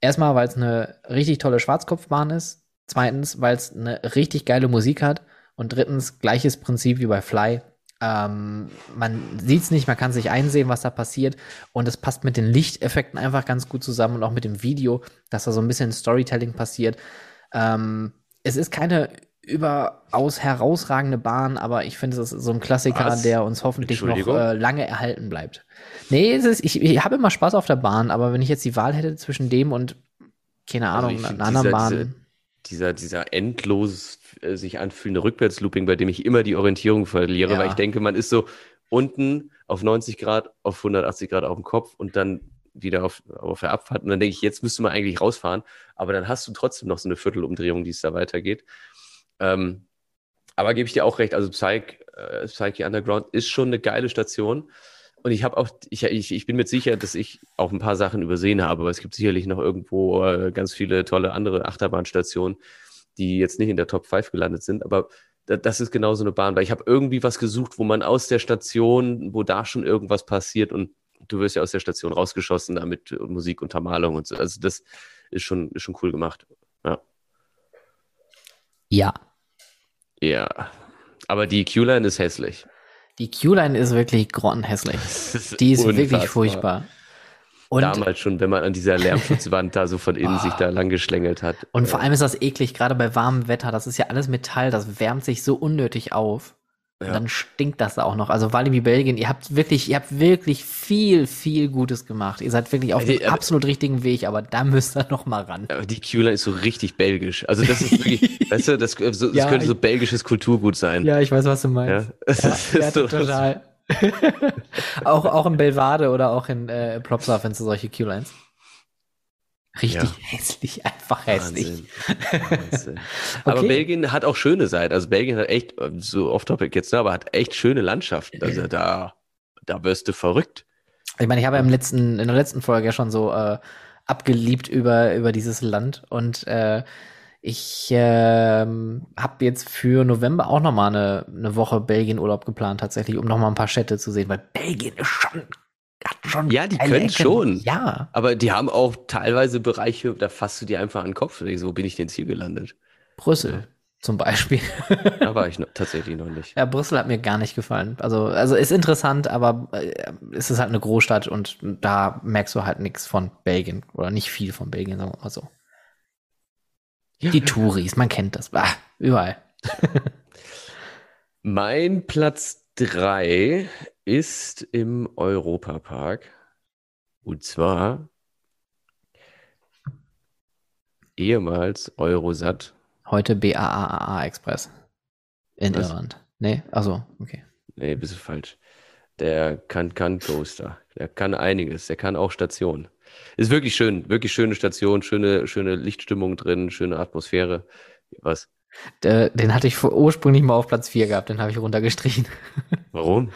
Erstmal, weil es eine richtig tolle Schwarzkopfbahn ist. Zweitens, weil es eine richtig geile Musik hat. Und drittens, gleiches Prinzip wie bei Fly. Ähm, man sieht es nicht, man kann sich einsehen, was da passiert. Und es passt mit den Lichteffekten einfach ganz gut zusammen und auch mit dem Video, dass da so ein bisschen Storytelling passiert. Ähm, es ist keine überaus herausragende Bahn, aber ich finde, es ist so ein Klassiker, Was? der uns hoffentlich noch äh, lange erhalten bleibt. Nee, es ist, ich, ich habe immer Spaß auf der Bahn, aber wenn ich jetzt die Wahl hätte zwischen dem und, keine also Ahnung, also einer anderen Bahn. Dieser, dieser, endlos äh, sich anfühlende Rückwärtslooping, bei dem ich immer die Orientierung verliere, ja. weil ich denke, man ist so unten auf 90 Grad, auf 180 Grad auf dem Kopf und dann wieder auf, auf der Abfahrt. Und dann denke ich, jetzt müsste man eigentlich rausfahren, aber dann hast du trotzdem noch so eine Viertelumdrehung, die es da weitergeht. Ähm, aber gebe ich dir auch recht, also Psych, äh, Psyche Underground ist schon eine geile Station. Und ich habe auch, ich, ich, ich bin mir sicher, dass ich auch ein paar Sachen übersehen habe, aber es gibt sicherlich noch irgendwo äh, ganz viele tolle andere Achterbahnstationen, die jetzt nicht in der Top 5 gelandet sind. Aber da, das ist genau so eine Bahn, weil ich habe irgendwie was gesucht, wo man aus der Station, wo da schon irgendwas passiert und du wirst ja aus der Station rausgeschossen damit Musik, Untermalung und so. Also das ist schon, ist schon cool gemacht. Ja. Ja, ja. Aber die Q-Line ist hässlich. Die Q-Line ist wirklich grottenhässlich. Die ist unfassbar. wirklich furchtbar. Und Damals schon, wenn man an dieser Lärmschutzwand da so von innen oh. sich da lang geschlängelt hat. Und vor allem ist das eklig, gerade bei warmem Wetter. Das ist ja alles Metall, das wärmt sich so unnötig auf. Ja. Dann stinkt das auch noch. Also Walibi Belgien, ihr habt wirklich, ihr habt wirklich viel, viel Gutes gemacht. Ihr seid wirklich auf dem absolut richtigen Weg, aber da müsst ihr noch mal ran. Aber die Q-Line ist so richtig belgisch. Also das ist wirklich, weißt du, das, so, das ja, könnte so belgisches Kulturgut sein. Ja, ich weiß, was du meinst. Ja, ja, ja so, total. auch, auch in Belvade oder auch in äh, Plopsa findest du solche Q-Lines. Richtig ja. hässlich, einfach hässlich. Wahnsinn. Wahnsinn. Aber okay. Belgien hat auch schöne Seiten. Also Belgien hat echt, so off-topic jetzt, ne, aber hat echt schöne Landschaften. Also da, da wirst du verrückt. Ich meine, ich habe ja im letzten, in der letzten Folge ja schon so äh, abgeliebt über, über dieses Land und äh, ich äh, habe jetzt für November auch noch mal eine, eine Woche Belgien-Urlaub geplant, tatsächlich, um noch mal ein paar Städte zu sehen, weil Belgien ist schon hat schon. Ja, die können schon. Ja. Aber die haben auch teilweise Bereiche, da fasst du dir einfach an den Kopf. So bin ich denn hier gelandet. Brüssel zum Beispiel. da war ich noch, tatsächlich noch nicht. Ja, Brüssel hat mir gar nicht gefallen. Also, also ist interessant, aber äh, es ist halt eine Großstadt und da merkst du halt nichts von Belgien oder nicht viel von Belgien, sagen wir mal so. Ja. Die Touris, man kennt das. Ah, überall. mein Platz drei ist im Europapark. Und zwar ehemals Eurosat. Heute BAAA Express. In Was? Irland. Nee, also okay. Nee, bist du falsch. Der kann, kann Coaster. Der kann einiges. Der kann auch Station. Ist wirklich schön. Wirklich schöne Station, schöne, schöne Lichtstimmung drin, schöne Atmosphäre. Was? Den hatte ich ursprünglich mal auf Platz 4 gehabt, den habe ich runtergestrichen. Warum?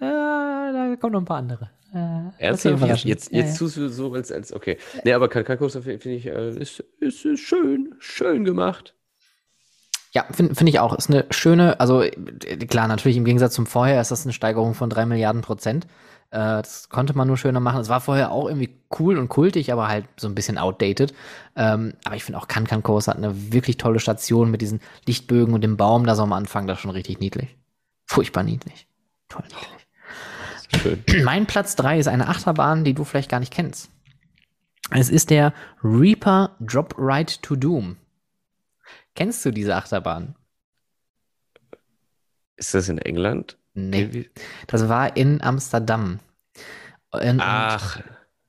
Äh, da kommen noch ein paar andere. Äh, Ernsthaft? Jetzt, jetzt, jetzt ja, tust du so, als, als okay. Nee, aber Coaster finde ich, äh, ist, ist, ist schön, schön gemacht. Ja, finde find ich auch. Ist eine schöne, also klar, natürlich im Gegensatz zum vorher ist das eine Steigerung von drei Milliarden Prozent. Äh, das konnte man nur schöner machen. Es war vorher auch irgendwie cool und kultig, aber halt so ein bisschen outdated. Ähm, aber ich finde auch Kankan Coast hat eine wirklich tolle Station mit diesen Lichtbögen und dem Baum da so am Anfang. Das ist schon richtig niedlich. Furchtbar niedlich. Toll niedlich. Schön. Mein Platz drei ist eine Achterbahn, die du vielleicht gar nicht kennst. Es ist der Reaper Drop Ride to Doom. Kennst du diese Achterbahn? Ist das in England? Nee. Das war in Amsterdam. Und, Ach,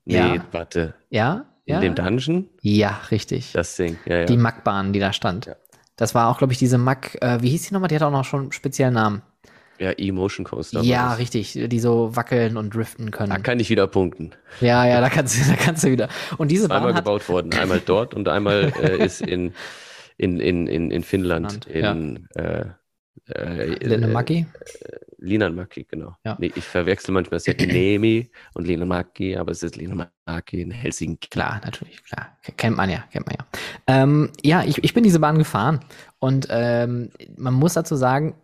nee, ja. warte. Ja? In ja? dem Dungeon? Ja, richtig. Das Ding, ja, ja. Die Mac-Bahn, die da stand. Ja. Das war auch, glaube ich, diese Mac, äh, wie hieß die nochmal? Die hat auch noch schon einen speziellen Namen. Ja, E-Motion Coaster. Ja, richtig, die so wackeln und driften können. Da kann ich wieder punkten. Ja, ja, da kannst du, da kannst du wieder. Und diese Bahn einmal hat... gebaut worden, einmal dort und einmal äh, ist in in, in, in, in Finnland, in ja. äh, äh, Linnanmäki? Äh, Linnanmäki, genau. Ja. Nee, ich verwechsel manchmal Nemi und Linnanmäki, aber es ist Linnanmäki in Helsinki. Klar, natürlich, klar. Kennt man ja, kennt man ja. Ähm, ja, ich, ich bin diese Bahn gefahren und ähm, man muss dazu sagen,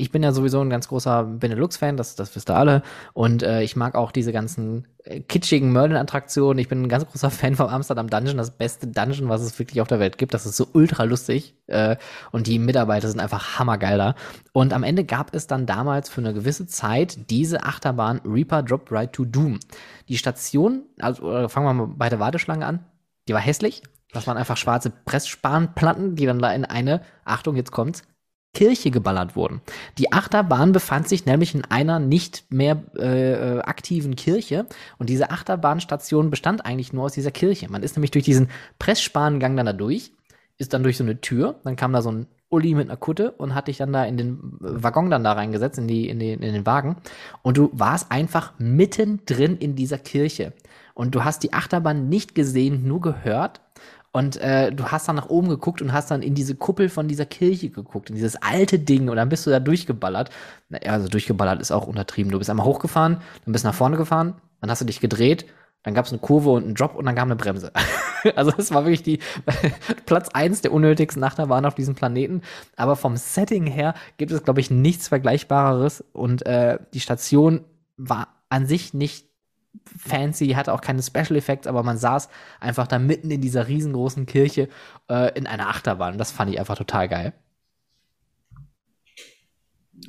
ich bin ja sowieso ein ganz großer Benelux-Fan, das, das wisst ihr alle. Und äh, ich mag auch diese ganzen äh, kitschigen Merlin-Attraktionen. Ich bin ein ganz großer Fan vom Amsterdam Dungeon, das beste Dungeon, was es wirklich auf der Welt gibt. Das ist so ultra lustig. Äh, und die Mitarbeiter sind einfach hammergeil da. Und am Ende gab es dann damals für eine gewisse Zeit diese Achterbahn Reaper Drop Ride to Doom. Die Station, also fangen wir mal bei der Warteschlange an, die war hässlich. Das waren einfach schwarze Pressspanplatten, die dann da in eine, Achtung, jetzt kommt's, Kirche geballert wurden. Die Achterbahn befand sich nämlich in einer nicht mehr äh, äh, aktiven Kirche und diese Achterbahnstation bestand eigentlich nur aus dieser Kirche. Man ist nämlich durch diesen Pressspanengang dann da durch, ist dann durch so eine Tür, dann kam da so ein Uli mit einer Kutte und hat dich dann da in den Waggon dann da reingesetzt, in, die, in, den, in den Wagen. Und du warst einfach mittendrin in dieser Kirche. Und du hast die Achterbahn nicht gesehen, nur gehört. Und äh, du hast dann nach oben geguckt und hast dann in diese Kuppel von dieser Kirche geguckt, in dieses alte Ding. Und dann bist du da durchgeballert. Also durchgeballert ist auch untertrieben. Du bist einmal hochgefahren, dann bist nach vorne gefahren, dann hast du dich gedreht, dann gab es eine Kurve und einen Drop und dann kam eine Bremse. also das war wirklich die Platz eins der unnötigsten Achterbahnen auf diesem Planeten. Aber vom Setting her gibt es, glaube ich, nichts Vergleichbareres. Und äh, die Station war an sich nicht fancy, hatte auch keine Special Effects, aber man saß einfach da mitten in dieser riesengroßen Kirche äh, in einer Achterbahn. Das fand ich einfach total geil.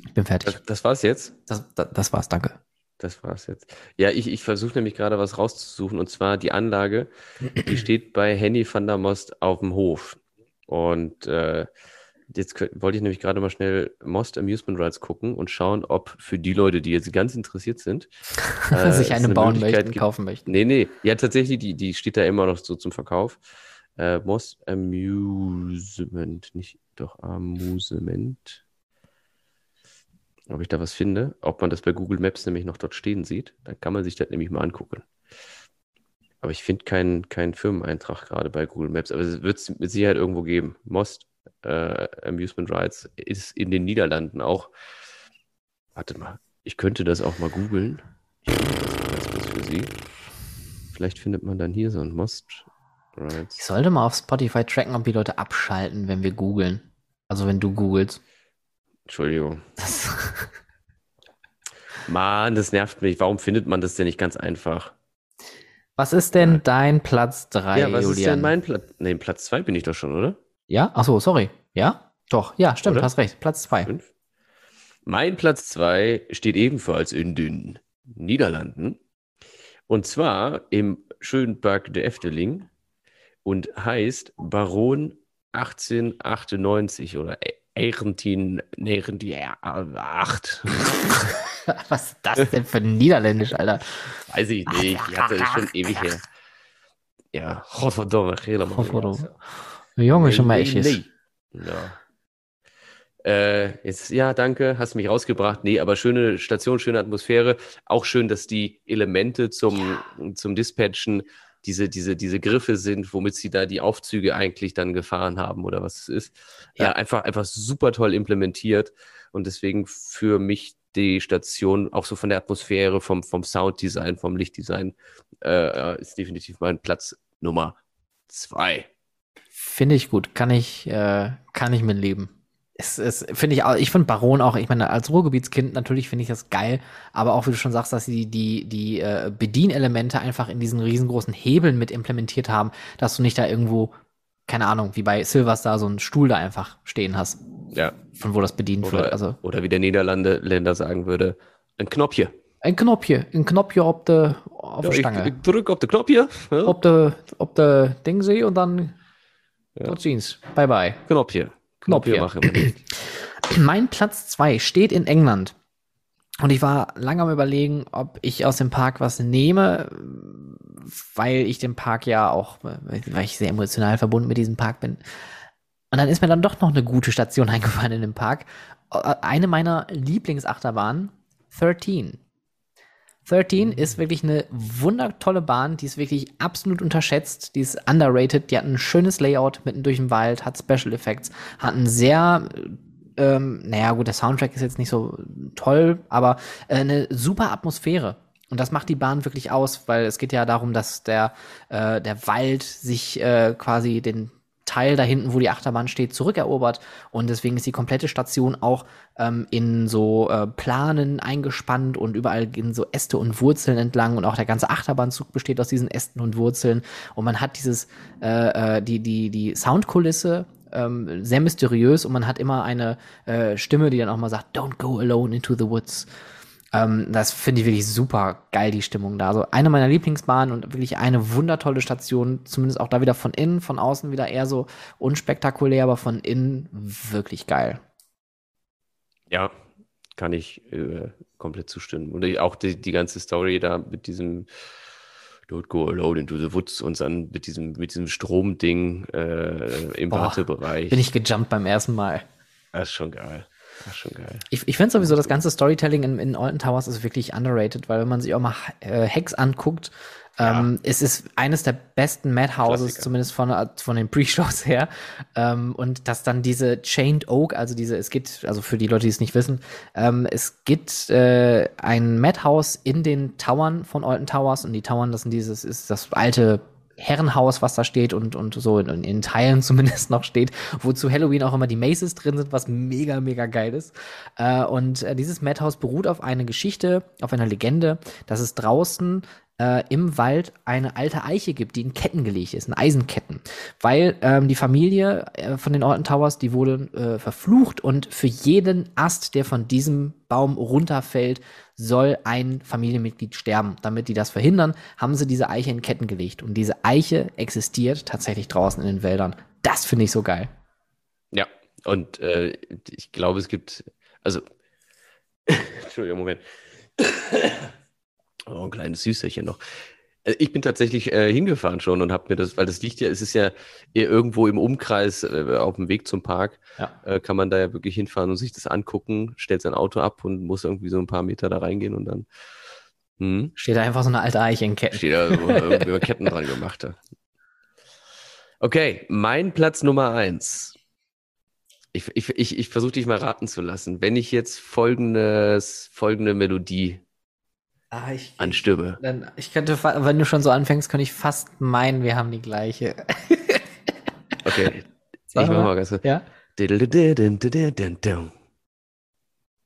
Ich bin fertig. Das, das war's jetzt? Das, das, das war's, danke. Das war's jetzt. Ja, ich, ich versuche nämlich gerade was rauszusuchen und zwar die Anlage, die steht bei Henny van der Most auf dem Hof. Und äh, Jetzt wollte ich nämlich gerade mal schnell Most Amusement Rides gucken und schauen, ob für die Leute, die jetzt ganz interessiert sind, äh, sich eine, eine bauen möchten, gibt. kaufen möchten. Nee, nee. Ja, tatsächlich, die, die steht da immer noch so zum Verkauf. Äh, Most Amusement, nicht doch Amusement. Ob ich da was finde, ob man das bei Google Maps nämlich noch dort stehen sieht, dann kann man sich das nämlich mal angucken. Aber ich finde keinen kein Firmeneintrag gerade bei Google Maps, aber es wird es mit Sicherheit irgendwo geben. Most äh, Amusement Rides ist in den Niederlanden auch. Warte mal, ich könnte das auch mal googeln. Ich das ganz für Sie. Vielleicht findet man dann hier so ein Most Rides. Ich sollte mal auf Spotify tracken, ob die Leute abschalten, wenn wir googeln. Also wenn du googelst. Entschuldigung. Das Mann, das nervt mich. Warum findet man das denn nicht ganz einfach? Was ist denn dein Platz 3, Ja, was Julian? ist denn mein Platz? Ne, Platz 2 bin ich doch schon, oder? Ja? Achso, sorry. Ja? Doch. Ja, stimmt, Oder? hast recht. Platz zwei. Mein Platz zwei steht ebenfalls in den Niederlanden. Und zwar im schönen Park der Efteling und heißt Baron 1898 oder 1898. Was ist das denn für ein Niederländisch, Alter? Weiß ich nicht. Ich hatte es schon ewig her. Ja, Godverdomme, helemaal. Godverdomme. Jongen, nee, nee, nee. Ja. Äh, jetzt, ja, danke, hast mich rausgebracht. Nee, aber schöne Station, schöne Atmosphäre. Auch schön, dass die Elemente zum, ja. zum Dispatchen diese, diese, diese Griffe sind, womit sie da die Aufzüge eigentlich dann gefahren haben oder was es ist. Ja. Äh, einfach, einfach super toll implementiert und deswegen für mich die Station auch so von der Atmosphäre, vom, vom Sounddesign, vom Lichtdesign äh, ist definitiv mein Platz Nummer zwei. Finde ich gut, kann ich, äh, kann ich mitleben es, es finde ich auch, ich finde Baron auch, ich meine, als Ruhrgebietskind natürlich finde ich das geil, aber auch wie du schon sagst, dass sie die, die äh, Bedienelemente einfach in diesen riesengroßen Hebeln mit implementiert haben, dass du nicht da irgendwo, keine Ahnung, wie bei Silverstar so einen Stuhl da einfach stehen hast. Ja. Von wo das bedient oder, wird. Also, oder wie der Niederlande Länder sagen würde, ein Knopfchen. Ein Knopfchen, ein Knopfchen auf der auf ja, Stange. Ich, ich drück auf den Knopfchen. Ja. Ob der, ob der Ding sehe und dann ja. Jeans. Bye bye. Knopfchen. Knopf hier. Machen. Mein Platz 2 steht in England. Und ich war lange am überlegen, ob ich aus dem Park was nehme, weil ich den Park ja auch, weil ich sehr emotional verbunden mit diesem Park bin. Und dann ist mir dann doch noch eine gute Station eingefallen in dem Park. Eine meiner Lieblingsachterbahnen, 13. 13 mhm. ist wirklich eine wundertolle Bahn, die ist wirklich absolut unterschätzt, die ist underrated, die hat ein schönes Layout mitten durch den Wald, hat Special Effects, hat ein sehr ähm, naja, gut, der Soundtrack ist jetzt nicht so toll, aber äh, eine super Atmosphäre. Und das macht die Bahn wirklich aus, weil es geht ja darum, dass der, äh, der Wald sich äh, quasi den Teil da hinten, wo die Achterbahn steht, zurückerobert. Und deswegen ist die komplette Station auch ähm, in so äh, Planen eingespannt und überall gehen so Äste und Wurzeln entlang. Und auch der ganze Achterbahnzug besteht aus diesen Ästen und Wurzeln. Und man hat dieses, äh, äh, die, die, die Soundkulisse ähm, sehr mysteriös und man hat immer eine äh, Stimme, die dann auch mal sagt, Don't go alone into the woods. Ähm, das finde ich wirklich super geil, die Stimmung da. Also eine meiner Lieblingsbahnen und wirklich eine wundertolle Station, zumindest auch da wieder von innen, von außen wieder eher so unspektakulär, aber von innen wirklich geil. Ja, kann ich äh, komplett zustimmen. Und auch die, die ganze Story da mit diesem Don't go alone into the woods und dann mit diesem, mit diesem Stromding äh, im Boah, Wartebereich. Bin ich gejumpt beim ersten Mal. Das ist schon geil. Ach, schon geil. Ich, ich finde sowieso, das ganze Storytelling in, in Alton Towers ist wirklich underrated, weil wenn man sich auch mal äh, Hacks anguckt, ähm, ja. es ist eines der besten Madhouses, Klassiker. zumindest von, von den Pre-Shows her. Ähm, und dass dann diese Chained Oak, also diese, es gibt, also für die Leute, die es nicht wissen, ähm, es gibt äh, ein Madhouse in den Towern von Alton Towers und die Towern, das sind dieses, ist das alte Herrenhaus, was da steht und, und so in, in Teilen zumindest noch steht, wo zu Halloween auch immer die Maces drin sind, was mega, mega geil ist. Äh, und äh, dieses Madhouse beruht auf einer Geschichte, auf einer Legende, dass es draußen äh, im Wald eine alte Eiche gibt, die in Ketten gelegt ist, in Eisenketten. Weil ähm, die Familie äh, von den Orton Towers, die wurde äh, verflucht und für jeden Ast, der von diesem Baum runterfällt, soll ein Familienmitglied sterben. Damit die das verhindern, haben sie diese Eiche in Ketten gelegt. Und diese Eiche existiert tatsächlich draußen in den Wäldern. Das finde ich so geil. Ja, und äh, ich glaube, es gibt, also, Entschuldigung, Moment. Oh, ein kleines Süßerchen noch. Äh, ich bin tatsächlich äh, hingefahren schon und habe mir das, weil das liegt ja, es ist ja irgendwo im Umkreis äh, auf dem Weg zum Park, ja. äh, kann man da ja wirklich hinfahren und sich das angucken, stellt sein Auto ab und muss irgendwie so ein paar Meter da reingehen und dann hm. steht da einfach so eine alte Eiche in Ketten. Steht da so irgendwie Ketten dran gemacht. Okay, mein Platz Nummer eins. Ich, ich, ich, ich versuche dich mal raten zu lassen. Wenn ich jetzt folgendes, folgende Melodie Ah, ich, an Stimme. Dann, ich könnte, wenn du schon so anfängst, könnte ich fast meinen, wir haben die gleiche. okay. Ich mach mal ganz kurz. Ja?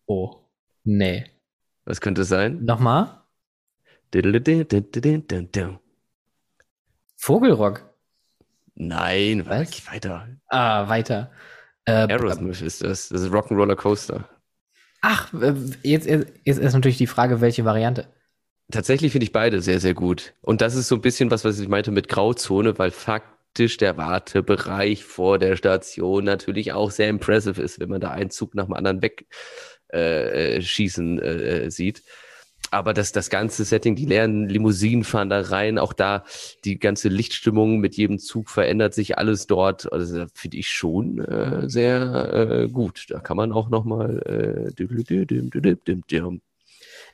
Oh. Nee. Was könnte es sein? Nochmal? Vogelrock. Nein, was? weiter. Ah, weiter. Äh, Aerosmith ist das. Das ist Rock'n'Roller Coaster. Ach, äh, jetzt, jetzt ist natürlich die Frage, welche Variante. Tatsächlich finde ich beide sehr, sehr gut. Und das ist so ein bisschen was, was ich meinte mit Grauzone, weil faktisch der Wartebereich vor der Station natürlich auch sehr impressive ist, wenn man da einen Zug nach dem anderen wegschießen äh, äh, äh, sieht. Aber das, das ganze Setting, die leeren Limousinen fahren da rein, auch da die ganze Lichtstimmung mit jedem Zug verändert sich alles dort. Also finde ich schon äh, sehr äh, gut. Da kann man auch noch mal äh,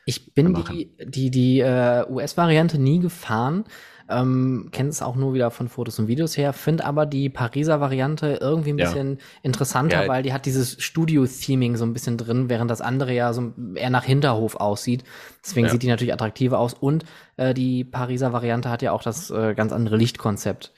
ich bin die, die, die äh, US-Variante nie gefahren. Ähm, Kenne es auch nur wieder von Fotos und Videos her, finde aber die Pariser Variante irgendwie ein bisschen ja. interessanter, ja. weil die hat dieses Studio-Theming so ein bisschen drin, während das andere ja so eher nach Hinterhof aussieht. Deswegen ja. sieht die natürlich attraktiver aus. Und äh, die Pariser Variante hat ja auch das äh, ganz andere Lichtkonzept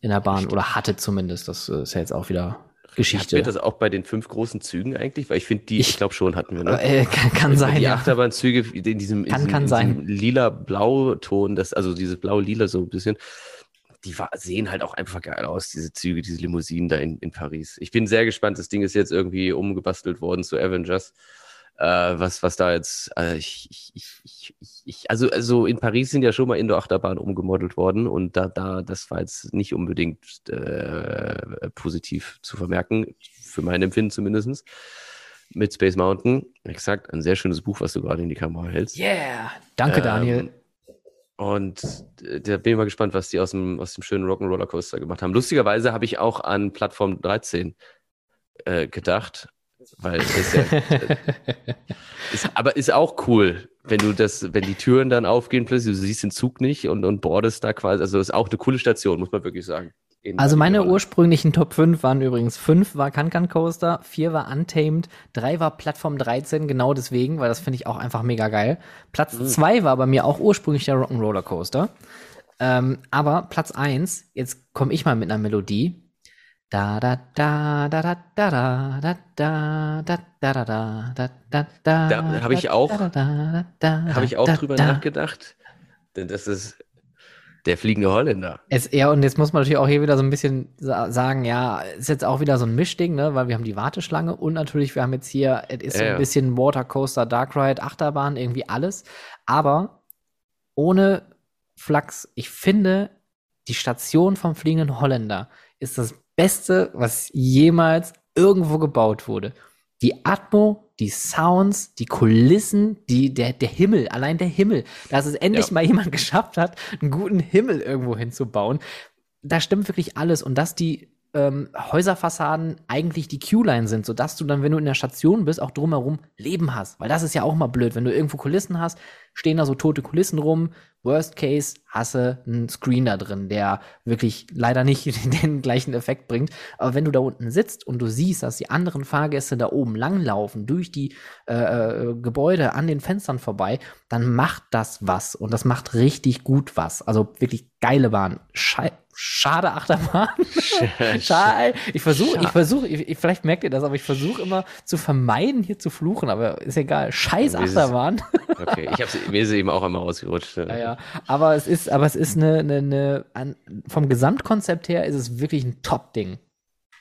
in der Bahn Stimmt. oder hatte zumindest. Das äh, ist ja jetzt auch wieder Geschichte. Hatten wir das auch bei den fünf großen Zügen eigentlich? Weil ich finde, die, ich, ich glaube schon, hatten wir. Ne? Äh, kann, kann sein. Die ja. Achterbahnzüge in diesem, kann, in diesem, lila-blau-Ton, das, also dieses blau-lila so ein bisschen, die war, sehen halt auch einfach geil aus, diese Züge, diese Limousinen da in, in Paris. Ich bin sehr gespannt. Das Ding ist jetzt irgendwie umgebastelt worden zu Avengers was, was da jetzt, äh, ich, ich, ich, ich, also, also in Paris sind ja schon mal Indoor-Achterbahnen umgemodelt worden und da, da, das war jetzt nicht unbedingt äh, positiv zu vermerken, für mein Empfinden zumindest. Mit Space Mountain, exakt, ein sehr schönes Buch, was du gerade in die Kamera hältst. Yeah, danke Daniel. Ähm, und äh, da bin ich mal gespannt, was die aus dem, aus dem schönen Rock'n'Roller Coaster gemacht haben. Lustigerweise habe ich auch an Plattform 13 äh, gedacht weil ist ja, ist, aber ist auch cool, wenn du das, wenn die Türen dann aufgehen plötzlich, du siehst den Zug nicht und, und boardest da quasi. Also ist auch eine coole Station, muss man wirklich sagen. Also meine ursprünglichen Top 5 waren übrigens 5 war Kankan Coaster, 4 war Untamed, 3 war Plattform 13, genau deswegen, weil das finde ich auch einfach mega geil. Platz 2 mhm. war bei mir auch ursprünglich der Rock'n'Roller Coaster. Ähm, aber Platz 1, jetzt komme ich mal mit einer Melodie. Da da da da da da da da da da da da da da da da habe ich auch habe ich auch drüber nachgedacht, denn das ist der fliegende Holländer. Es, ja, und jetzt muss man natürlich auch hier wieder so ein bisschen sagen, ja, ist jetzt auch wieder so ein Mischding, ne, weil wir haben die Warteschlange und natürlich, wir haben jetzt hier, es ist so ein bisschen Watercoaster, Dark Ride, Achterbahn, irgendwie alles. Aber ohne Flachs, ich finde, die Station vom fliegenden Holländer ist das Beste, was jemals irgendwo gebaut wurde. Die Atmo, die Sounds, die Kulissen, die, der, der Himmel, allein der Himmel, dass es endlich ja. mal jemand geschafft hat, einen guten Himmel irgendwo hinzubauen. Da stimmt wirklich alles und dass die ähm, Häuserfassaden eigentlich die Q-Line sind, sodass du dann, wenn du in der Station bist, auch drumherum Leben hast. Weil das ist ja auch mal blöd, wenn du irgendwo Kulissen hast, stehen da so tote Kulissen rum. Worst Case, hasse einen Screen da drin, der wirklich leider nicht den gleichen Effekt bringt. Aber wenn du da unten sitzt und du siehst, dass die anderen Fahrgäste da oben langlaufen, durch die äh, äh, Gebäude an den Fenstern vorbei, dann macht das was. Und das macht richtig gut was. Also wirklich geile Bahn. Schei Schade Achterbahn. Schade. Ich versuche, ich versuche, vielleicht merkt ihr das, aber ich versuche immer zu vermeiden, hier zu fluchen, aber ist egal. Scheiß Achterbahn. Okay, ich habe mir ist eben auch einmal ausgerutscht. Ja, ja. Aber es ist, aber es ist eine, eine, eine vom Gesamtkonzept her ist es wirklich ein Top-Ding.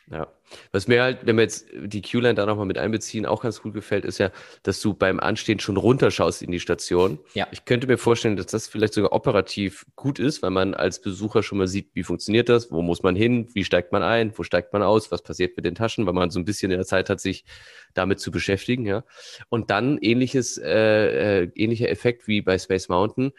Ja. Was mir halt, wenn wir jetzt die Q-Line da nochmal mit einbeziehen, auch ganz gut gefällt, ist ja, dass du beim Anstehen schon runterschaust in die Station. Ja. Ich könnte mir vorstellen, dass das vielleicht sogar operativ gut ist, weil man als Besucher schon mal sieht, wie funktioniert das, wo muss man hin, wie steigt man ein, wo steigt man aus, was passiert mit den Taschen, weil man so ein bisschen in der Zeit hat, sich damit zu beschäftigen, ja. Und dann ähnliches, äh, äh, ähnlicher Effekt wie bei Space Mountain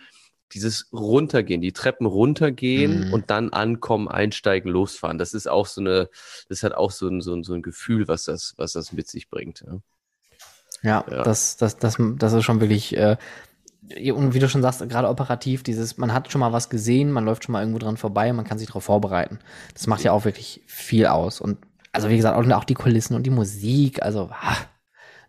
dieses Runtergehen, die Treppen runtergehen mhm. und dann ankommen, einsteigen, losfahren. Das ist auch so eine, das hat auch so ein, so ein, so ein Gefühl, was das, was das mit sich bringt. Ja, ja, ja. Das, das, das, das ist schon wirklich, äh, und wie du schon sagst, gerade operativ, dieses, man hat schon mal was gesehen, man läuft schon mal irgendwo dran vorbei, man kann sich darauf vorbereiten. Das macht ja auch wirklich viel aus. Und also wie gesagt, auch, die Kulissen und die Musik, also, ha,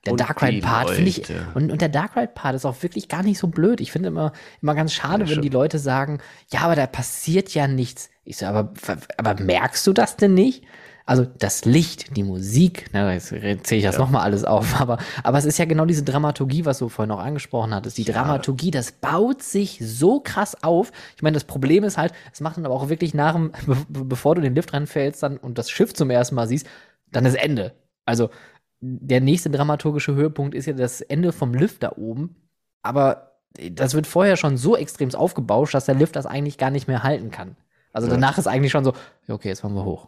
der Dark Ride Part finde ich und, und der Dark Ride Part ist auch wirklich gar nicht so blöd. Ich finde immer immer ganz schade, ja, wenn die Leute sagen, ja, aber da passiert ja nichts. Ich so, aber aber merkst du das denn nicht? Also das Licht, die Musik, ne, jetzt zähle ich das ja. nochmal alles auf, aber, aber es ist ja genau diese Dramaturgie, was du vorhin noch angesprochen hattest. Die ja. Dramaturgie, das baut sich so krass auf. Ich meine, das Problem ist halt, es macht dann aber auch wirklich nach dem, bevor du den Lift reinfällst dann und das Schiff zum ersten Mal siehst, dann ist Ende. Also der nächste dramaturgische Höhepunkt ist ja das Ende vom Lift da oben. Aber das wird vorher schon so extrem aufgebauscht, dass der Lift das eigentlich gar nicht mehr halten kann. Also ja. danach ist eigentlich schon so, okay, jetzt fahren wir hoch.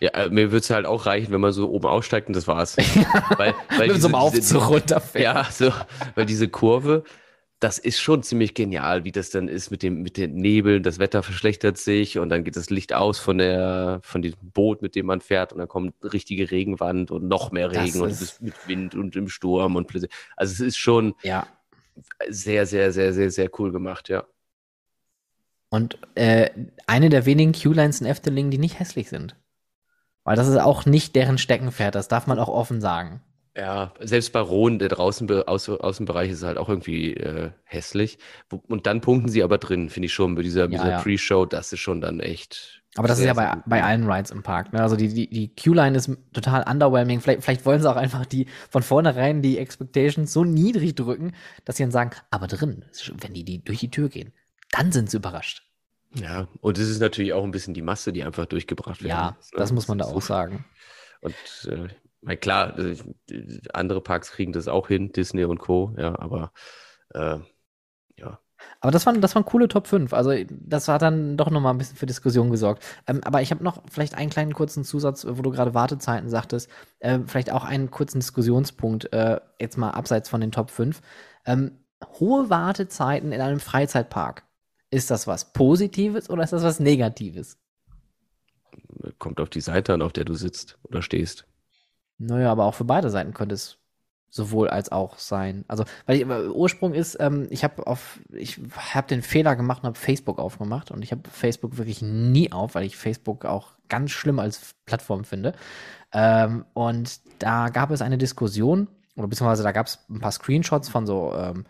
Ja, äh, mir würde es halt auch reichen, wenn man so oben aussteigt und das war's. weil, weil Mit diese, so einem Aufzug runterfährt. Ja, so, weil diese Kurve, das ist schon ziemlich genial, wie das dann ist mit dem, mit den Nebeln. Das Wetter verschlechtert sich und dann geht das Licht aus von der, von dem Boot, mit dem man fährt und dann kommt richtige Regenwand und noch mehr Regen und es ist mit Wind und im Sturm und plötzlich. Also es ist schon ja. sehr, sehr, sehr, sehr, sehr cool gemacht, ja. Und äh, eine der wenigen Q-Lines in Efteling, die nicht hässlich sind. Weil das ist auch nicht deren Steckenpferd, das darf man auch offen sagen. Ja, selbst bei Rohn, der draußen Außen, Außenbereich ist halt auch irgendwie äh, hässlich. Und dann punkten sie aber drin, finde ich schon, bei dieser, ja, dieser ja. Pre-Show, das ist schon dann echt. Aber das ist ja bei, bei allen Rides im Park. Ne? Also die, die, die Q-Line ist total underwhelming. Vielleicht, vielleicht wollen sie auch einfach die von vornherein die Expectations so niedrig drücken, dass sie dann sagen, aber drin, wenn die, die durch die Tür gehen, dann sind sie überrascht. Ja, und es ist natürlich auch ein bisschen die Masse, die einfach durchgebracht wird. Ja, ne? das muss man da auch sagen. Und äh, na klar, äh, andere Parks kriegen das auch hin, Disney und Co., ja, aber äh, ja. Aber das waren, das waren coole Top 5. Also, das hat dann doch nochmal ein bisschen für Diskussion gesorgt. Ähm, aber ich habe noch vielleicht einen kleinen kurzen Zusatz, wo du gerade Wartezeiten sagtest. Äh, vielleicht auch einen kurzen Diskussionspunkt, äh, jetzt mal abseits von den Top 5. Ähm, hohe Wartezeiten in einem Freizeitpark. Ist das was Positives oder ist das was Negatives? Kommt auf die Seite an, auf der du sitzt oder stehst. Naja, aber auch für beide Seiten könnte es sowohl als auch sein. Also, weil ich, Ursprung ist, ähm, ich habe auf, ich habe den Fehler gemacht und habe Facebook aufgemacht und ich habe Facebook wirklich nie auf, weil ich Facebook auch ganz schlimm als Plattform finde. Ähm, und da gab es eine Diskussion oder beziehungsweise da gab es ein paar Screenshots von so ähm,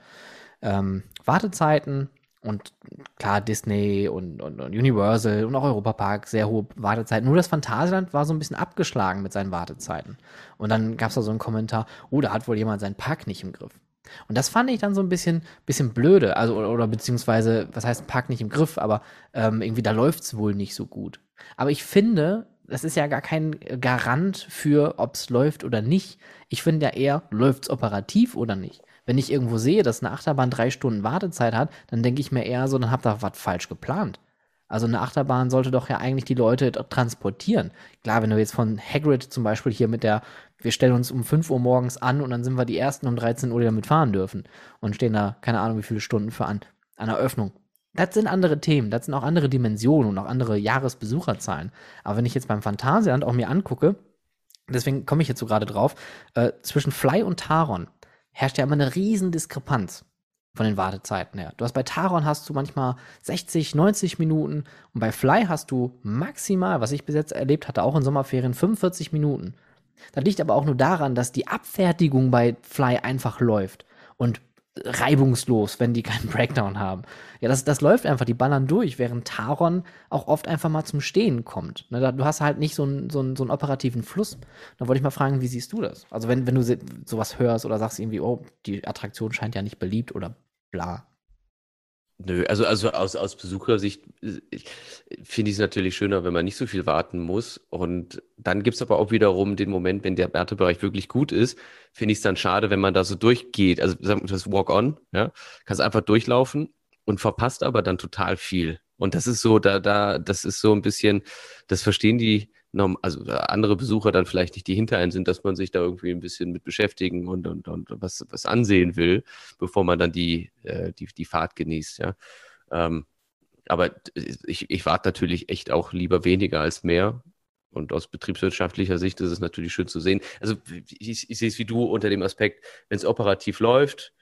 ähm Wartezeiten und klar, Disney und, und, und Universal und auch Europa Park, sehr hohe Wartezeiten. Nur das Phantasialand war so ein bisschen abgeschlagen mit seinen Wartezeiten. Und dann gab es da so einen Kommentar, oh, da hat wohl jemand seinen Park nicht im Griff. Und das fand ich dann so ein bisschen, bisschen blöde. Also, oder, oder beziehungsweise, was heißt Park nicht im Griff, aber ähm, irgendwie da läuft es wohl nicht so gut. Aber ich finde, das ist ja gar kein Garant für, ob es läuft oder nicht. Ich finde ja eher, läuft es operativ oder nicht. Wenn ich irgendwo sehe, dass eine Achterbahn drei Stunden Wartezeit hat, dann denke ich mir eher so, dann habt ihr was falsch geplant. Also eine Achterbahn sollte doch ja eigentlich die Leute transportieren. Klar, wenn du jetzt von Hagrid zum Beispiel hier mit der, wir stellen uns um 5 Uhr morgens an und dann sind wir die ersten um 13 Uhr, die damit fahren dürfen und stehen da, keine Ahnung, wie viele Stunden für an, an Eröffnung. Das sind andere Themen, das sind auch andere Dimensionen und auch andere Jahresbesucherzahlen. Aber wenn ich jetzt beim Phantasialand auch mir angucke, deswegen komme ich jetzt so gerade drauf, äh, zwischen Fly und Taron herrscht ja immer eine riesen Diskrepanz von den Wartezeiten her. Du hast bei Taron hast du manchmal 60, 90 Minuten und bei Fly hast du maximal, was ich bis jetzt erlebt hatte, auch in Sommerferien 45 Minuten. Das liegt aber auch nur daran, dass die Abfertigung bei Fly einfach läuft und reibungslos, wenn die keinen Breakdown haben. Ja, das, das läuft einfach, die ballern durch, während Taron auch oft einfach mal zum Stehen kommt. Ne, du hast halt nicht so einen, so, einen, so einen operativen Fluss. Da wollte ich mal fragen, wie siehst du das? Also wenn, wenn du sowas hörst oder sagst irgendwie, oh, die Attraktion scheint ja nicht beliebt oder bla. Nö, also, also aus, aus Besuchersicht finde ich es natürlich schöner, wenn man nicht so viel warten muss. Und dann gibt es aber auch wiederum den Moment, wenn der Wertebereich wirklich gut ist, finde ich es dann schade, wenn man da so durchgeht. Also das Walk-on, ja, kannst einfach durchlaufen und verpasst aber dann total viel. Und das ist so, da, da, das ist so ein bisschen, das verstehen die also äh, andere Besucher dann vielleicht nicht die hinter einen sind, dass man sich da irgendwie ein bisschen mit beschäftigen und, und, und was, was ansehen will, bevor man dann die, äh, die, die Fahrt genießt, ja. Ähm, aber ich, ich warte natürlich echt auch lieber weniger als mehr. Und aus betriebswirtschaftlicher Sicht ist es natürlich schön zu sehen. Also ich, ich sehe es wie du unter dem Aspekt, wenn es operativ läuft,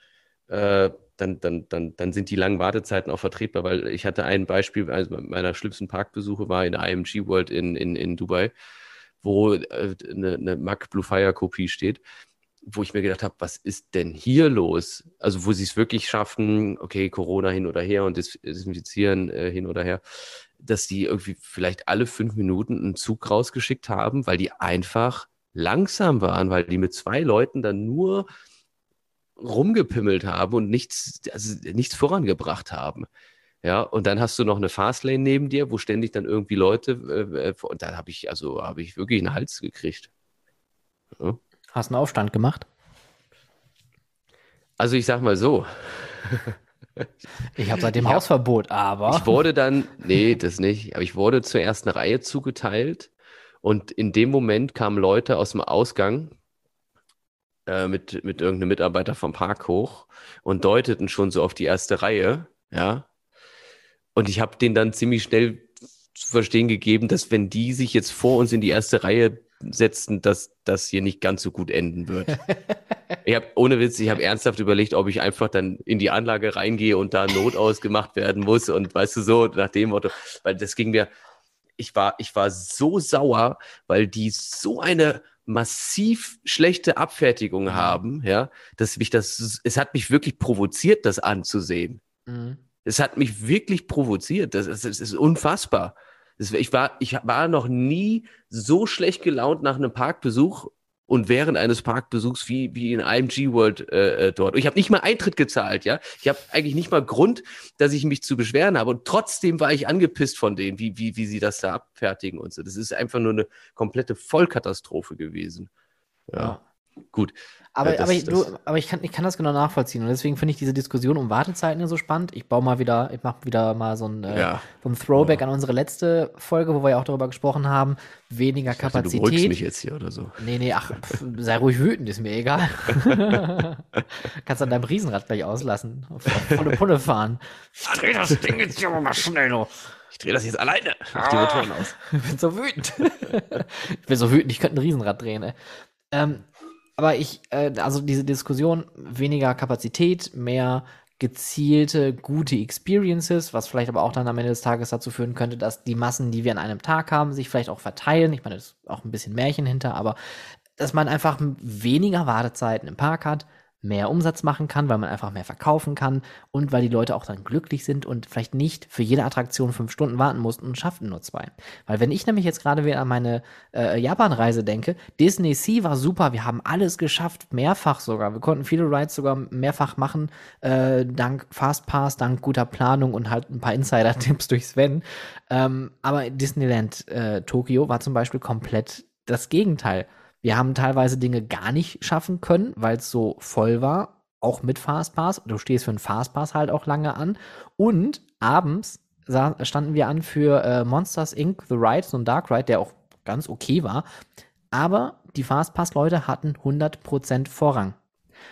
äh, dann, dann, dann, dann sind die langen Wartezeiten auch vertretbar, weil ich hatte ein Beispiel, also meiner schlimmsten Parkbesuche war in der IMG World in, in, in Dubai, wo äh, eine, eine Mac Blue Fire Kopie steht, wo ich mir gedacht habe, was ist denn hier los? Also wo sie es wirklich schaffen, okay, Corona hin oder her und Desinfizieren äh, hin oder her, dass die irgendwie vielleicht alle fünf Minuten einen Zug rausgeschickt haben, weil die einfach langsam waren, weil die mit zwei Leuten dann nur rumgepimmelt haben und nichts, also nichts vorangebracht haben. Ja, und dann hast du noch eine Fastlane neben dir, wo ständig dann irgendwie Leute, äh, äh und dann habe ich, also habe ich wirklich einen Hals gekriegt. Ja. Hast einen Aufstand gemacht? Also ich sag mal so. Ich habe seitdem ich Hausverbot, aber. Ich wurde dann, nee, das nicht, aber ich wurde zur ersten Reihe zugeteilt und in dem Moment kamen Leute aus dem Ausgang äh, mit, mit irgendeinem Mitarbeiter vom Park hoch und deuteten schon so auf die erste Reihe, ja. Und ich habe denen dann ziemlich schnell zu verstehen gegeben, dass wenn die sich jetzt vor uns in die erste Reihe setzen, dass das hier nicht ganz so gut enden wird. ich habe ohne Witz, ich habe ernsthaft überlegt, ob ich einfach dann in die Anlage reingehe und da Notaus gemacht werden muss und weißt du so nach dem Motto, weil das ging mir ich war ich war so sauer, weil die so eine massiv schlechte Abfertigung mhm. haben, ja, dass mich das es hat mich wirklich provoziert das anzusehen. Mhm. Es hat mich wirklich provoziert, das, das, das ist unfassbar. Ich war, ich war noch nie so schlecht gelaunt nach einem Parkbesuch und während eines Parkbesuchs wie, wie in IMG World äh, äh dort. Ich habe nicht mal Eintritt gezahlt, ja. Ich habe eigentlich nicht mal Grund, dass ich mich zu beschweren habe. Und trotzdem war ich angepisst von denen, wie, wie, wie sie das da abfertigen und so. Das ist einfach nur eine komplette Vollkatastrophe gewesen. Ja. Gut. Aber, das, aber, ich, du, aber ich, kann, ich kann das genau nachvollziehen. Und deswegen finde ich diese Diskussion um Wartezeiten so spannend. Ich baue mal wieder, ich mache wieder mal so ein, äh, ja. so ein Throwback ja. an unsere letzte Folge, wo wir ja auch darüber gesprochen haben. Weniger ich Kapazität. Dachte, du mich jetzt hier oder so. Nee, nee, ach, pf, sei ruhig wütend, ist mir egal. Kannst an deinem Riesenrad gleich auslassen. volle Pulle fahren. Ich dreh das Ding jetzt hier mal schnell noch. Ich drehe das jetzt alleine. Mach die Motoren aus. Ich bin so wütend. ich bin so wütend, ich könnte ein Riesenrad drehen, ey. Ähm, aber ich, äh, also diese Diskussion, weniger Kapazität, mehr gezielte, gute Experiences, was vielleicht aber auch dann am Ende des Tages dazu führen könnte, dass die Massen, die wir an einem Tag haben, sich vielleicht auch verteilen. Ich meine, das ist auch ein bisschen Märchen hinter, aber dass man einfach weniger Wartezeiten im Park hat, mehr Umsatz machen kann, weil man einfach mehr verkaufen kann und weil die Leute auch dann glücklich sind und vielleicht nicht für jede Attraktion fünf Stunden warten mussten und schafften nur zwei. Weil wenn ich nämlich jetzt gerade wieder an meine äh, Japan-Reise denke, Disney Sea war super, wir haben alles geschafft, mehrfach sogar. Wir konnten viele Rides sogar mehrfach machen, äh, dank Fastpass, dank guter Planung und halt ein paar Insider-Tipps durch Sven. Ähm, aber Disneyland äh, Tokio war zum Beispiel komplett das Gegenteil. Wir haben teilweise Dinge gar nicht schaffen können, weil es so voll war, auch mit Fastpass. Du stehst für einen Fastpass halt auch lange an. Und abends standen wir an für äh, Monsters Inc. The Ride, so ein Dark Ride, der auch ganz okay war. Aber die Fastpass-Leute hatten 100% Vorrang.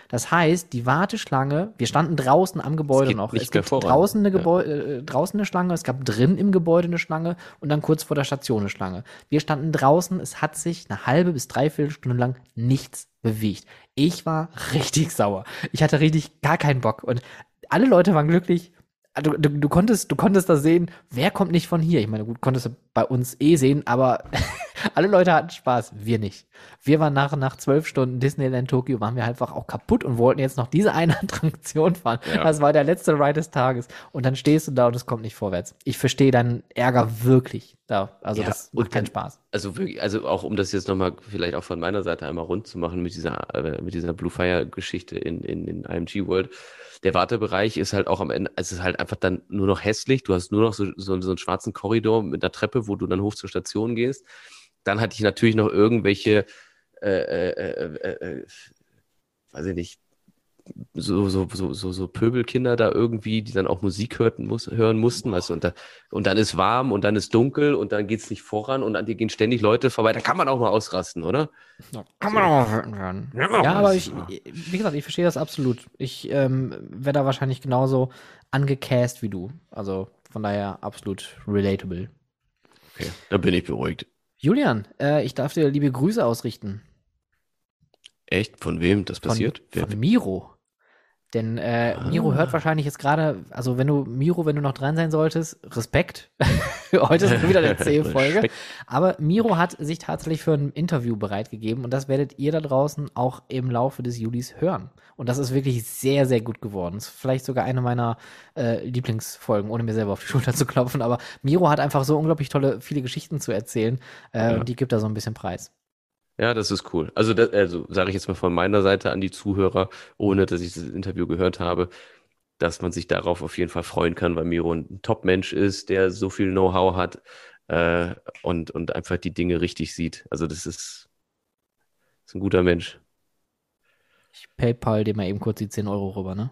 Das heißt, die Warteschlange, wir standen draußen am Gebäude noch. Es gibt draußen eine, Gebäu ja. äh, draußen eine Schlange, es gab drin im Gebäude eine Schlange und dann kurz vor der Station eine Schlange. Wir standen draußen, es hat sich eine halbe bis dreiviertel Stunde lang nichts bewegt. Ich war richtig sauer. Ich hatte richtig gar keinen Bock und alle Leute waren glücklich. Du, du, du, konntest, du konntest da sehen, wer kommt nicht von hier. Ich meine, gut, konntest du bei uns eh sehen, aber alle Leute hatten Spaß, wir nicht. Wir waren nach, nach zwölf Stunden Disneyland Tokyo, waren wir einfach auch kaputt und wollten jetzt noch diese eine Attraktion fahren. Ja. Das war der letzte Ride des Tages. Und dann stehst du da und es kommt nicht vorwärts. Ich verstehe deinen Ärger wirklich. Da, also ja, das macht keinen Spaß. Also wirklich, also auch um das jetzt nochmal vielleicht auch von meiner Seite einmal rund zu machen mit dieser, äh, mit dieser Blue Fire Geschichte in, in, in IMG World. Der Wartebereich ist halt auch am Ende, es ist halt einfach dann nur noch hässlich. Du hast nur noch so, so, so einen schwarzen Korridor mit einer Treppe, wo du dann hoch zur Station gehst. Dann hatte ich natürlich noch irgendwelche, äh, äh, äh, äh, weiß ich nicht, so, so, so, so, so Pöbelkinder da irgendwie, die dann auch Musik hörten, muss, hören mussten, weißt du, und, da, und dann ist warm und dann ist dunkel und dann geht es nicht voran und an dir gehen ständig Leute vorbei. Da kann man auch mal ausrasten, oder? Da kann man auch mal. Ja, ja aber ich, wie gesagt, ich verstehe das absolut. Ich ähm, werde da wahrscheinlich genauso angecast wie du. Also von daher absolut relatable. Okay, da bin ich beruhigt. Julian, äh, ich darf dir liebe Grüße ausrichten. Echt? Von wem das passiert? Von, von Miro. Denn äh, ah. Miro hört wahrscheinlich jetzt gerade, also wenn du, Miro, wenn du noch dran sein solltest, Respekt. Heute ist wieder eine zehn Folge. Aber Miro hat sich tatsächlich für ein Interview bereitgegeben und das werdet ihr da draußen auch im Laufe des Julis hören. Und das ist wirklich sehr, sehr gut geworden. ist vielleicht sogar eine meiner äh, Lieblingsfolgen, ohne mir selber auf die Schulter zu klopfen. Aber Miro hat einfach so unglaublich tolle, viele Geschichten zu erzählen. Äh, ja. Und die gibt da so ein bisschen Preis. Ja, das ist cool. Also, das, also sage ich jetzt mal von meiner Seite an die Zuhörer, ohne dass ich das Interview gehört habe, dass man sich darauf auf jeden Fall freuen kann, weil Miro ein Top-Mensch ist, der so viel Know-how hat äh, und, und einfach die Dinge richtig sieht. Also das ist, ist ein guter Mensch. Ich PayPal dir mal eben kurz die 10 Euro rüber, ne?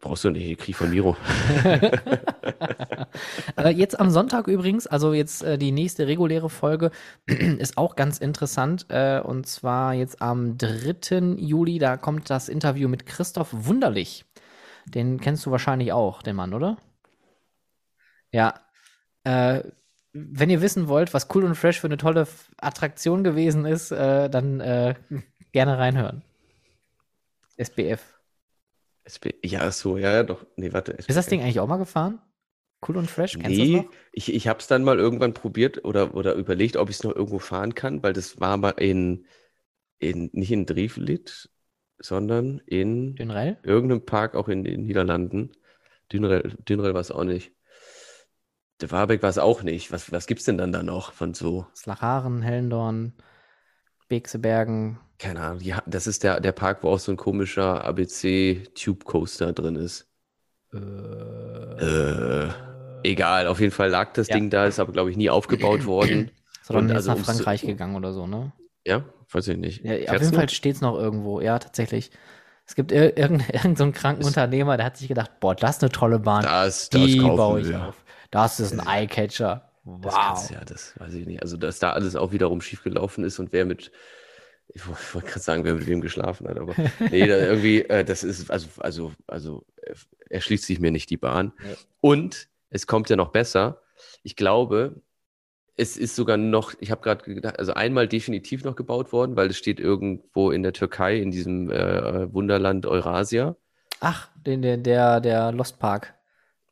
Brauchst du nicht, ich krieg von Miro. äh, jetzt am Sonntag übrigens, also jetzt äh, die nächste reguläre Folge ist auch ganz interessant. Äh, und zwar jetzt am 3. Juli, da kommt das Interview mit Christoph Wunderlich. Den kennst du wahrscheinlich auch, den Mann, oder? Ja. Äh, wenn ihr wissen wollt, was Cool und Fresh für eine tolle Attraktion gewesen ist, äh, dann äh, gerne reinhören. SBF. SB ja, so, ja, ja, doch. Nee, warte. SBF. Ist das Ding eigentlich auch mal gefahren? Cool und Fresh? Kennst nee, du das noch? ich, ich habe es dann mal irgendwann probiert oder, oder überlegt, ob ich es noch irgendwo fahren kann, weil das war mal in, in nicht in Driefelit, sondern in Dünrell? irgendeinem Park auch in den Niederlanden. Dünrell, Dünrell war es auch nicht. Der Warbeck war es auch nicht. Was, was gibt es denn dann da noch von so? Slacharen, Hellendorn, Bexebergen. Keine Ahnung. Ja, das ist der, der Park, wo auch so ein komischer ABC-Tube-Coaster drin ist. Äh, äh, egal, auf jeden Fall lag das ja. Ding da, ist aber, glaube ich, nie aufgebaut worden. Sondern ist also nach Frankreich so, gegangen oder so, ne? Ja, weiß ich nicht. Ja, auf jeden? Fall steht es noch irgendwo, ja, tatsächlich. Es gibt ir irgendeinen irgend so kranken Unternehmer, der hat sich gedacht, boah, das ist eine tolle Bahn. Das, das die baue ich wir. auf. Das ist ein Eyecatcher. Wow. Das ja, das weiß ich nicht. Also, dass da alles auch wiederum schiefgelaufen ist und wer mit, ich wollte gerade sagen, wer mit wem geschlafen hat, aber nee, da irgendwie, äh, das ist, also, also, also, erschließt sich mir nicht die Bahn. Ja. Und es kommt ja noch besser. Ich glaube, es ist sogar noch, ich habe gerade gedacht, also einmal definitiv noch gebaut worden, weil es steht irgendwo in der Türkei, in diesem äh, Wunderland Eurasia. Ach, den, der, der, der Lost Park.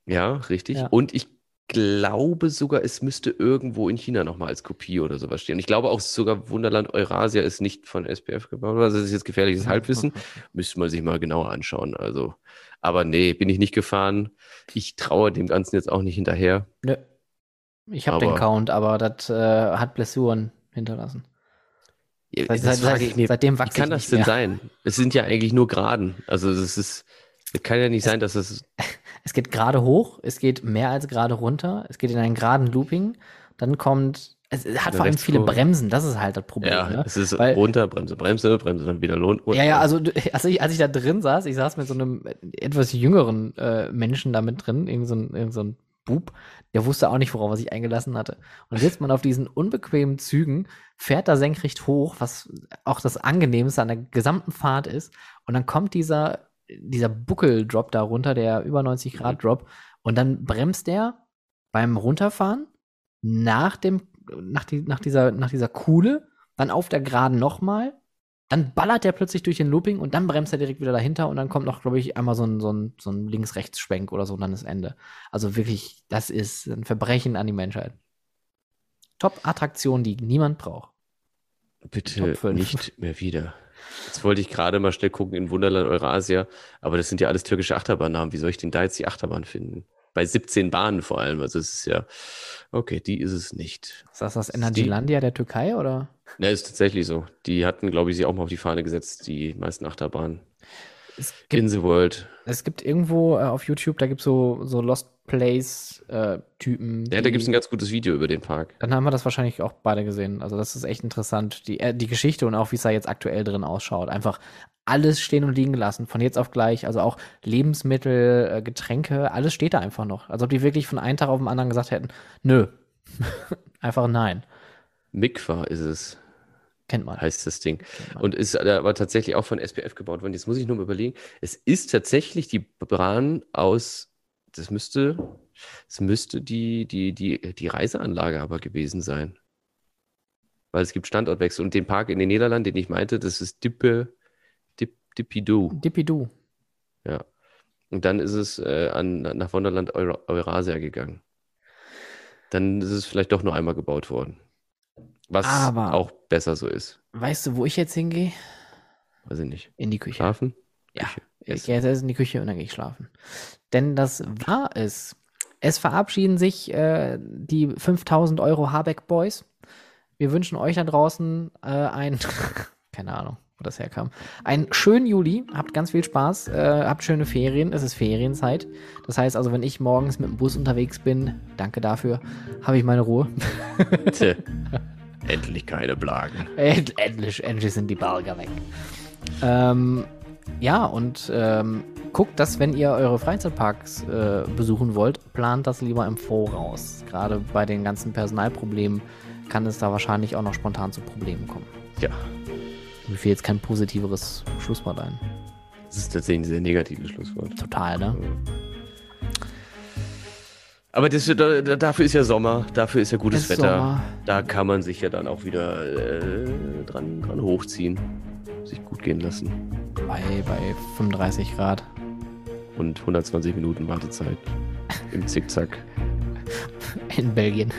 Ja, richtig. Ja. Und ich glaube sogar, es müsste irgendwo in China nochmal als Kopie oder sowas stehen. Ich glaube auch sogar Wunderland Eurasia ist nicht von SPF gebaut. Also das ist jetzt gefährliches Halbwissen. Müsste man sich mal genauer anschauen. Also, aber nee, bin ich nicht gefahren. Ich traue dem Ganzen jetzt auch nicht hinterher. Nö. Ich habe den Count, aber das äh, hat Blessuren hinterlassen. Seit, seit, seit, mir, seitdem Wie kann das denn mehr. sein? Es sind ja eigentlich nur Geraden. Also es ist, es kann ja nicht es, sein, dass es Es geht gerade hoch, es geht mehr als gerade runter, es geht in einen geraden Looping, dann kommt, es hat vor allem viele Bremsen, das ist halt das Problem. Ja, ne? es ist Weil, runter, Bremse, Bremse, Bremse, dann wieder Lohn. Ja, ja, also als ich, als ich da drin saß, ich saß mit so einem etwas jüngeren äh, Menschen da mit drin, irgend so ein, irgend so ein Bub, der wusste auch nicht, worauf er sich eingelassen hatte. Und sitzt man auf diesen unbequemen Zügen, fährt da senkrecht hoch, was auch das Angenehmste an der gesamten Fahrt ist. Und dann kommt dieser dieser Buckeldrop da runter, der über 90 Grad mhm. Drop. Und dann bremst der beim Runterfahren nach dem, nach, die, nach dieser, nach dieser Kuhle, dann auf der Geraden nochmal, dann ballert der plötzlich durch den Looping und dann bremst er direkt wieder dahinter und dann kommt noch, glaube ich, einmal so ein, so ein, so ein Links-Rechts-Schwenk oder so und dann ist Ende. Also wirklich, das ist ein Verbrechen an die Menschheit. Top-Attraktion, die niemand braucht. Bitte nicht mehr wieder. Jetzt wollte ich gerade mal schnell gucken in Wunderland Eurasia, aber das sind ja alles türkische Achterbahnnamen. Wie soll ich denn da jetzt die Achterbahn finden? Bei 17 Bahnen vor allem. Also es ist ja, okay, die ist es nicht. Ist das das Energylandia der Türkei oder? Ne, ist tatsächlich so. Die hatten, glaube ich, sie auch mal auf die Fahne gesetzt, die meisten Achterbahnen. Es gibt, in the World. Es gibt irgendwo äh, auf YouTube, da gibt es so, so Lost Place-Typen. Äh, ja, da gibt es ein ganz gutes Video über den Park. Dann haben wir das wahrscheinlich auch beide gesehen. Also, das ist echt interessant. Die, äh, die Geschichte und auch, wie es da jetzt aktuell drin ausschaut. Einfach alles stehen und liegen gelassen, von jetzt auf gleich. Also auch Lebensmittel, äh, Getränke, alles steht da einfach noch. Als ob die wirklich von einem Tag auf den anderen gesagt hätten: Nö. einfach nein. Mikva ist es. Kennt man. Heißt das Ding. Und ist aber tatsächlich auch von SPF gebaut worden. Jetzt muss ich nur mal überlegen. Es ist tatsächlich die Bahn aus, das müsste, es müsste die, die, die, die Reiseanlage aber gewesen sein. Weil es gibt Standortwechsel. Und den Park in den Niederlanden, den ich meinte, das ist Dippe, Dip, Dippidu. Dippidu. Ja. Und dann ist es äh, an, nach Wunderland Eurasia gegangen. Dann ist es vielleicht doch nur einmal gebaut worden. Was Aber auch besser so ist. Weißt du, wo ich jetzt hingehe? Weiß ich nicht. In die Küche. Schlafen? Ja. Küche. Ich gehe jetzt in die Küche und dann gehe ich schlafen. Denn das war es. Es verabschieden sich äh, die 5000 Euro Habeck Boys. Wir wünschen euch da draußen äh, ein, keine Ahnung, wo das herkam, einen schönen Juli. Habt ganz viel Spaß, äh, habt schöne Ferien. Es ist Ferienzeit. Das heißt also, wenn ich morgens mit dem Bus unterwegs bin, danke dafür, habe ich meine Ruhe. Endlich keine Blagen. End, endlich, endlich sind die Balger weg. Ähm, ja, und ähm, guckt, dass wenn ihr eure Freizeitparks äh, besuchen wollt, plant das lieber im Voraus. Gerade bei den ganzen Personalproblemen kann es da wahrscheinlich auch noch spontan zu Problemen kommen. Ja. Mir fiel jetzt kein positiveres Schlusswort ein. Das ist tatsächlich ein sehr negatives Schlusswort. Total, ne? Aber das, da, dafür ist ja Sommer, dafür ist ja gutes Ist Wetter. Sommer. Da kann man sich ja dann auch wieder äh, dran, dran hochziehen, sich gut gehen lassen. Bei, bei 35 Grad. Und 120 Minuten Wartezeit im Zickzack. In Belgien.